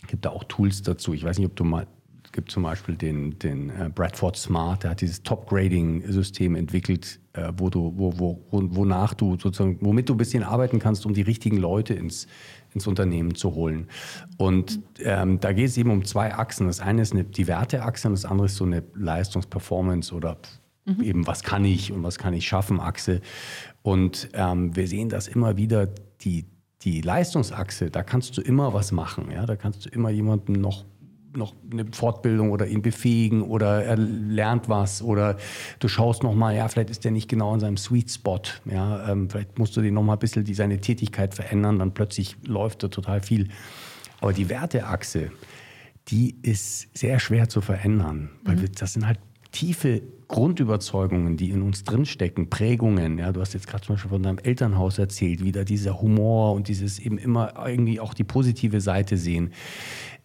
gibt da auch Tools dazu. Ich weiß nicht, ob du mal, es gibt zum Beispiel den, den äh, Bradford Smart, der hat dieses Top-Grading-System entwickelt, äh, wo du, wo, wo, wo, wonach du sozusagen, womit du ein bisschen arbeiten kannst, um die richtigen Leute ins, ins Unternehmen zu holen. Und ähm, da geht es eben um zwei Achsen. Das eine ist eine, die Werteachse und das andere ist so eine Leistungs-Performance oder eben was kann ich und was kann ich schaffen Achse. Und ähm, wir sehen das immer wieder, die, die Leistungsachse, da kannst du immer was machen. Ja? Da kannst du immer jemanden noch noch eine Fortbildung oder ihn befähigen oder er lernt was oder du schaust nochmal, ja, vielleicht ist der nicht genau in seinem Sweet Spot, ja, ähm, vielleicht musst du den nochmal ein bisschen die, seine Tätigkeit verändern, dann plötzlich läuft er total viel. Aber die Werteachse, die ist sehr schwer zu verändern, weil wir, das sind halt tiefe Grundüberzeugungen, die in uns drinstecken, Prägungen. Ja, du hast jetzt gerade zum Beispiel von deinem Elternhaus erzählt, wieder dieser Humor und dieses eben immer irgendwie auch die positive Seite sehen.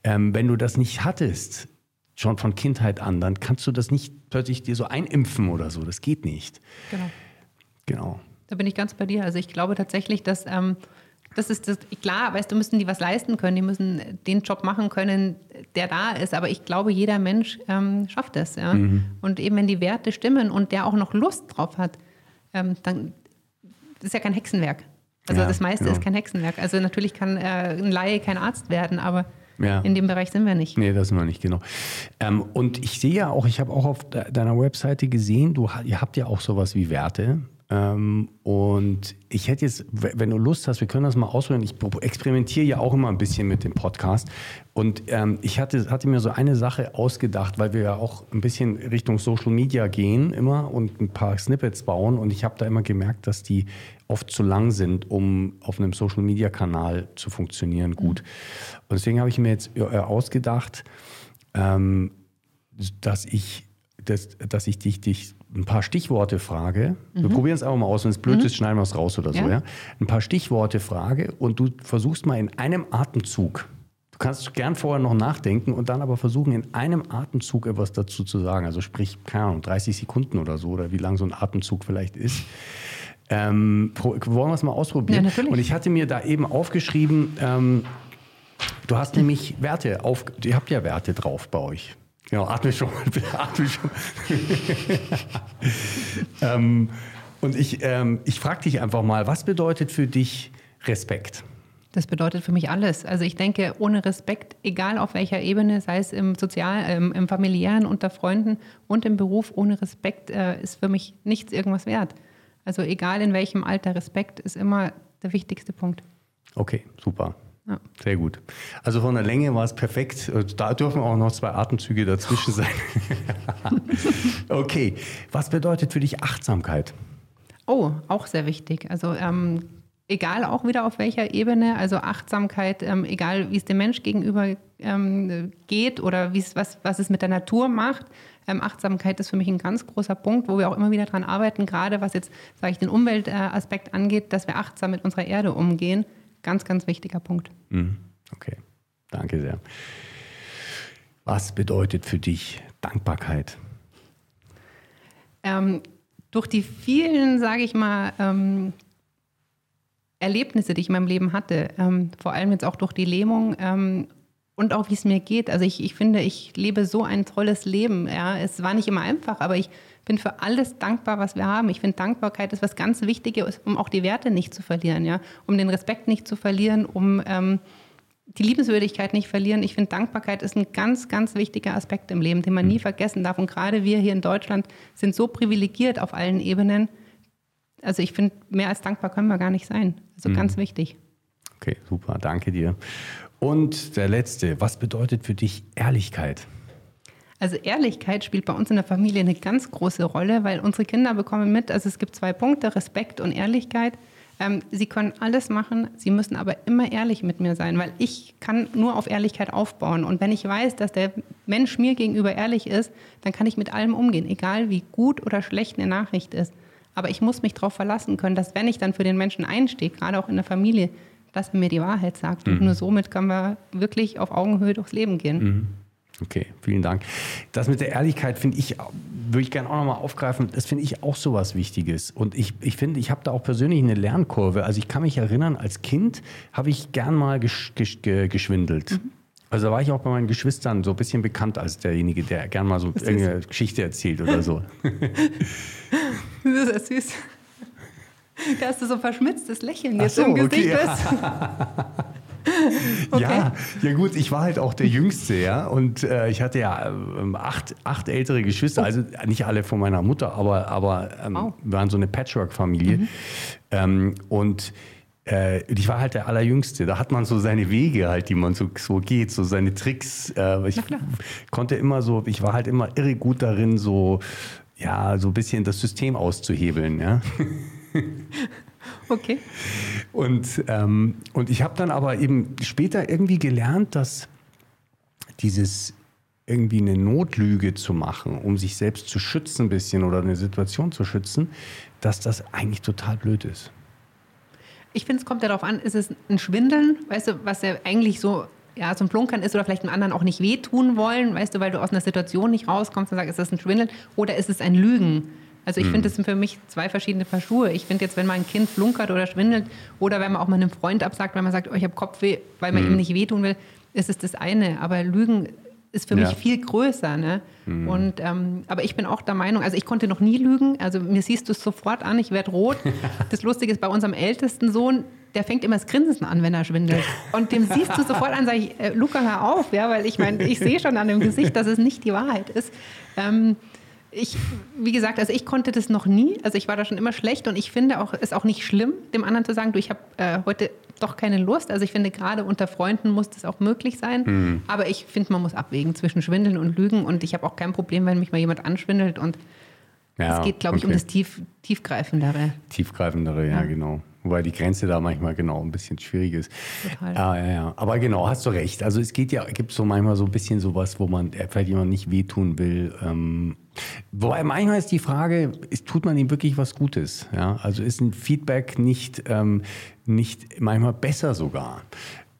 Ähm, wenn du das nicht hattest, schon von Kindheit an, dann kannst du das nicht plötzlich dir so einimpfen oder so. Das geht nicht. Genau. Genau. Da bin ich ganz bei dir. Also ich glaube tatsächlich, dass ähm, das ist das, klar, weißt du, müssen die was leisten können, die müssen den Job machen können, der da ist. Aber ich glaube, jeder Mensch ähm, schafft es. Ja? Und eben wenn die Werte stimmen und der auch noch Lust drauf hat, ähm, dann das ist ja kein Hexenwerk. Also Ja, das meiste genau. ist kein Hexenwerk. Also natürlich kann äh, ein Laie kein Arzt werden, aber Ja. in dem Bereich sind wir nicht. Nee, das sind wir nicht, genau. Ähm, und ich sehe ja auch, ich habe auch auf de deiner Webseite gesehen, du, ihr habt ja auch sowas wie Werte. Ähm, und ich hätte jetzt, wenn du Lust hast, wir können das mal ausprobieren. Ich experimentiere ja auch immer ein bisschen mit dem Podcast. Und ähm, ich hatte, hatte mir so eine Sache ausgedacht, weil wir ja auch ein bisschen Richtung Social Media gehen immer und ein paar Snippets bauen. Und ich habe da immer gemerkt, dass die oft zu lang sind, um auf einem Social Media Kanal zu funktionieren gut. Und deswegen habe ich mir jetzt äh, ausgedacht, ähm, dass ich, dass, dass ich dich, dich ein paar Stichworte frage. Wir probieren es einfach mal aus. Wenn es blöd ist, schneiden wir es raus oder so. Ja. Ja? Ein paar Stichworte frage und du versuchst mal in einem Atemzug. Du kannst gern vorher noch nachdenken und dann aber versuchen, in einem Atemzug etwas dazu zu sagen. Also sprich, keine Ahnung, 30 Sekunden oder so oder wie lang so ein Atemzug vielleicht ist. Ähm, wollen wir es mal ausprobieren? Ja. Und ich hatte mir da eben aufgeschrieben, ähm, Du hast nämlich Werte auf, ihr habt ja Werte drauf bei euch. Genau, atme schon mal, atme schon. ähm, Und ich, ähm, ich frage dich einfach mal, was bedeutet für dich Respekt? Das bedeutet für mich alles. Also ich denke, ohne Respekt, egal auf welcher Ebene, sei es im Sozial-, ähm, im familiären, unter Freunden und im Beruf, ohne Respekt äh, ist für mich nichts irgendwas wert. Also egal in welchem Alter, Respekt ist immer der wichtigste Punkt. Okay, super. Ja. Sehr gut. Also von der Länge war es perfekt. Da dürfen auch noch zwei Atemzüge dazwischen sein. okay, was bedeutet für dich Achtsamkeit? Oh, auch sehr wichtig. Also ähm, egal auch wieder auf welcher Ebene, also Achtsamkeit, ähm, egal wie es dem Mensch gegenüber ähm, geht oder was, was es mit der Natur macht. Ähm, Achtsamkeit ist für mich ein ganz großer Punkt, wo wir auch immer wieder daran arbeiten, gerade was jetzt, sage ich, den Umweltaspekt angeht, dass wir achtsam mit unserer Erde umgehen. Ganz, ganz wichtiger Punkt. Mhm. Okay, danke sehr. Was bedeutet für dich Dankbarkeit? Ähm, durch die vielen, sage ich mal, ähm, Erlebnisse, die ich in meinem Leben hatte, ähm, vor allem jetzt auch durch die Lähmung ähm, und auch wie es mir geht. Also ich, ich finde, ich lebe so ein tolles Leben. Ja. Es war nicht immer einfach, aber ich bin für alles dankbar, was wir haben. Ich finde, Dankbarkeit ist was ganz Wichtiges, um auch die Werte nicht zu verlieren, ja, um den Respekt nicht zu verlieren, um ähm, die Liebenswürdigkeit nicht verlieren. Ich finde, Dankbarkeit ist ein ganz, ganz wichtiger Aspekt im Leben, den man nie vergessen darf. Und gerade wir hier in Deutschland sind so privilegiert auf allen Ebenen, also ich finde, mehr als dankbar können wir gar nicht sein. Also mhm. ganz wichtig. Okay, super, danke dir. Und der letzte, was bedeutet für dich Ehrlichkeit? Also Ehrlichkeit spielt bei uns in der Familie eine ganz große Rolle, weil unsere Kinder bekommen mit, also es gibt zwei Punkte, Respekt und Ehrlichkeit. Ähm, sie können alles machen, sie müssen aber immer ehrlich mit mir sein, weil ich kann nur auf Ehrlichkeit aufbauen. Und wenn ich weiß, dass der Mensch mir gegenüber ehrlich ist, dann kann ich mit allem umgehen, egal wie gut oder schlecht eine Nachricht ist. Aber ich muss mich darauf verlassen können, dass wenn ich dann für den Menschen einstehe, gerade auch in der Familie, dass er mir die Wahrheit sagt. Mhm. Und nur somit können wir wirklich auf Augenhöhe durchs Leben gehen. Mhm. Okay, vielen Dank. Das mit der Ehrlichkeit finde ich, würde ich gerne auch nochmal aufgreifen, das finde ich auch so was Wichtiges. Und ich, ich finde, ich habe da auch persönlich eine Lernkurve. Also ich kann mich erinnern, als Kind habe ich gern mal gesch gesch geschwindelt. Mhm. Also da war ich auch bei meinen Geschwistern so ein bisschen bekannt als derjenige, der gern mal so irgendeine Geschichte erzählt oder so. das ist süß. Da hast du so ein verschmitztes Lächeln jetzt so, im Gesicht. Okay. okay. Ja, ja gut, ich war halt auch der Jüngste, ja. Und äh, ich hatte ja ähm, acht, acht ältere Geschwister, oh. also nicht alle von meiner Mutter, aber, aber ähm, oh. wir waren so eine Patchwork-Familie. Mhm. Ähm, und äh, ich war halt der Allerjüngste. Da hat man so seine Wege halt, die man so, so geht, so seine Tricks. Äh, ich konnte immer so, ich war halt immer irre gut darin, so, ja, so ein bisschen das System auszuhebeln, ja. Okay. Und, ähm, und ich habe dann aber eben später irgendwie gelernt, dass dieses irgendwie eine Notlüge zu machen, um sich selbst zu schützen ein bisschen oder eine Situation zu schützen, dass das eigentlich total blöd ist. Ich finde, es kommt ja darauf an, ist es ein Schwindeln, weißt du, was ja eigentlich so ja, so ein Plunkern ist oder vielleicht einem anderen auch nicht wehtun wollen, weißt du, weil du aus einer Situation nicht rauskommst und sagst, ist das ein Schwindeln oder ist es ein Lügen? Also ich mhm. finde, das sind für mich zwei verschiedene Paar Schuhe. Ich finde jetzt, wenn man ein Kind flunkert oder schwindelt oder wenn man auch mal einem Freund absagt, weil man sagt, oh, ich habe Kopfweh, weil man mhm. ihm nicht wehtun will, ist es das eine. Aber Lügen ist für ja. mich viel größer. Ne? Mhm. Und, ähm, aber ich bin auch der Meinung, also ich konnte noch nie lügen. Also mir siehst du es sofort an, ich werde rot. das Lustige ist, bei unserem ältesten Sohn, der fängt immer das Grinsen an, wenn er schwindelt. Und dem siehst du sofort an, sag ich, äh, Luca, hör auf, ja, weil ich meine, ich sehe schon an dem Gesicht, dass es nicht die Wahrheit ist. Ähm, ich, wie gesagt, also ich konnte das noch nie. Also ich war da schon immer schlecht und ich finde auch, ist auch nicht schlimm, dem anderen zu sagen, du, ich habe äh, heute doch keine Lust. Also ich finde, gerade unter Freunden muss das auch möglich sein. Mhm. Aber ich finde, man muss abwägen zwischen Schwindeln und Lügen und ich habe auch kein Problem, wenn mich mal jemand anschwindelt und ja, es geht, glaube ich, um das Tief, Tiefgreifendere. Tiefgreifendere, ja, ja, genau. Wobei die Grenze da manchmal genau ein bisschen schwierig ist. Total. Ja, ja, ja. Aber genau, hast du recht. Also es geht ja, gibt so manchmal so ein bisschen sowas, wo man vielleicht jemand nicht wehtun will. Ähm, wobei manchmal ist die Frage, ist, tut man ihm wirklich was Gutes? Ja? Also ist ein Feedback nicht, ähm, nicht manchmal besser sogar?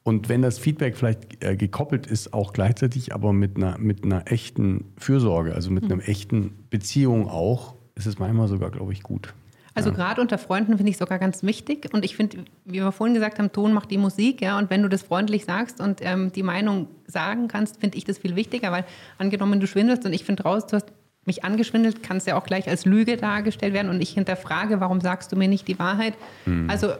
Und wenn das Feedback vielleicht äh, gekoppelt ist, auch gleichzeitig aber mit einer, mit einer echten Fürsorge, also mit mhm. einer echten Beziehung auch, ist es manchmal sogar, glaube ich, gut. Also ja. gerade unter Freunden finde ich sogar ganz wichtig. Und ich finde, wie wir vorhin gesagt haben, Ton macht die Musik. Ja? Und wenn du das freundlich sagst und ähm, die Meinung sagen kannst, finde ich das viel wichtiger, weil angenommen, du schwindelst und ich finde raus, du hast mich angeschwindelt, kann es ja auch gleich als Lüge dargestellt werden und ich hinterfrage, warum sagst du mir nicht die Wahrheit? Mhm. Also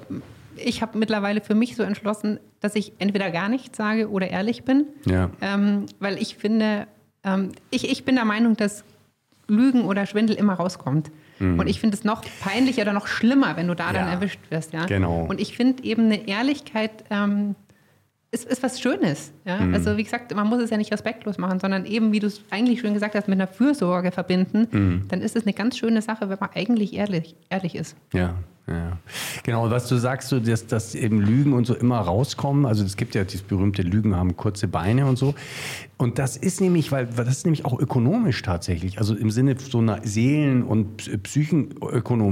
ich habe mittlerweile für mich so entschlossen, dass ich entweder gar nichts sage oder ehrlich bin. Ja. Ähm, weil ich finde, ähm, ich, ich bin der Meinung, dass Lügen oder Schwindel immer rauskommt. Mhm. Und ich finde es noch peinlicher oder noch schlimmer, wenn du da ja. dann erwischt wirst. Ja? Genau. Und ich finde eben eine Ehrlichkeit ähm, ist, ist was Schönes. Ja? Mhm. Also wie gesagt, man muss es ja nicht respektlos machen, sondern eben, wie du es eigentlich schon gesagt hast, mit einer Fürsorge verbinden. Mhm. Dann ist es eine ganz schöne Sache, wenn man eigentlich ehrlich, ehrlich ist. Ja. Ja. Genau, was du sagst, so, dass, dass eben Lügen und so immer rauskommen. Also es gibt ja dieses berühmte Lügen haben kurze Beine und so. Und das ist nämlich, weil das ist nämlich auch ökonomisch tatsächlich. Also im Sinne so einer Seelen- und Psychenökonomie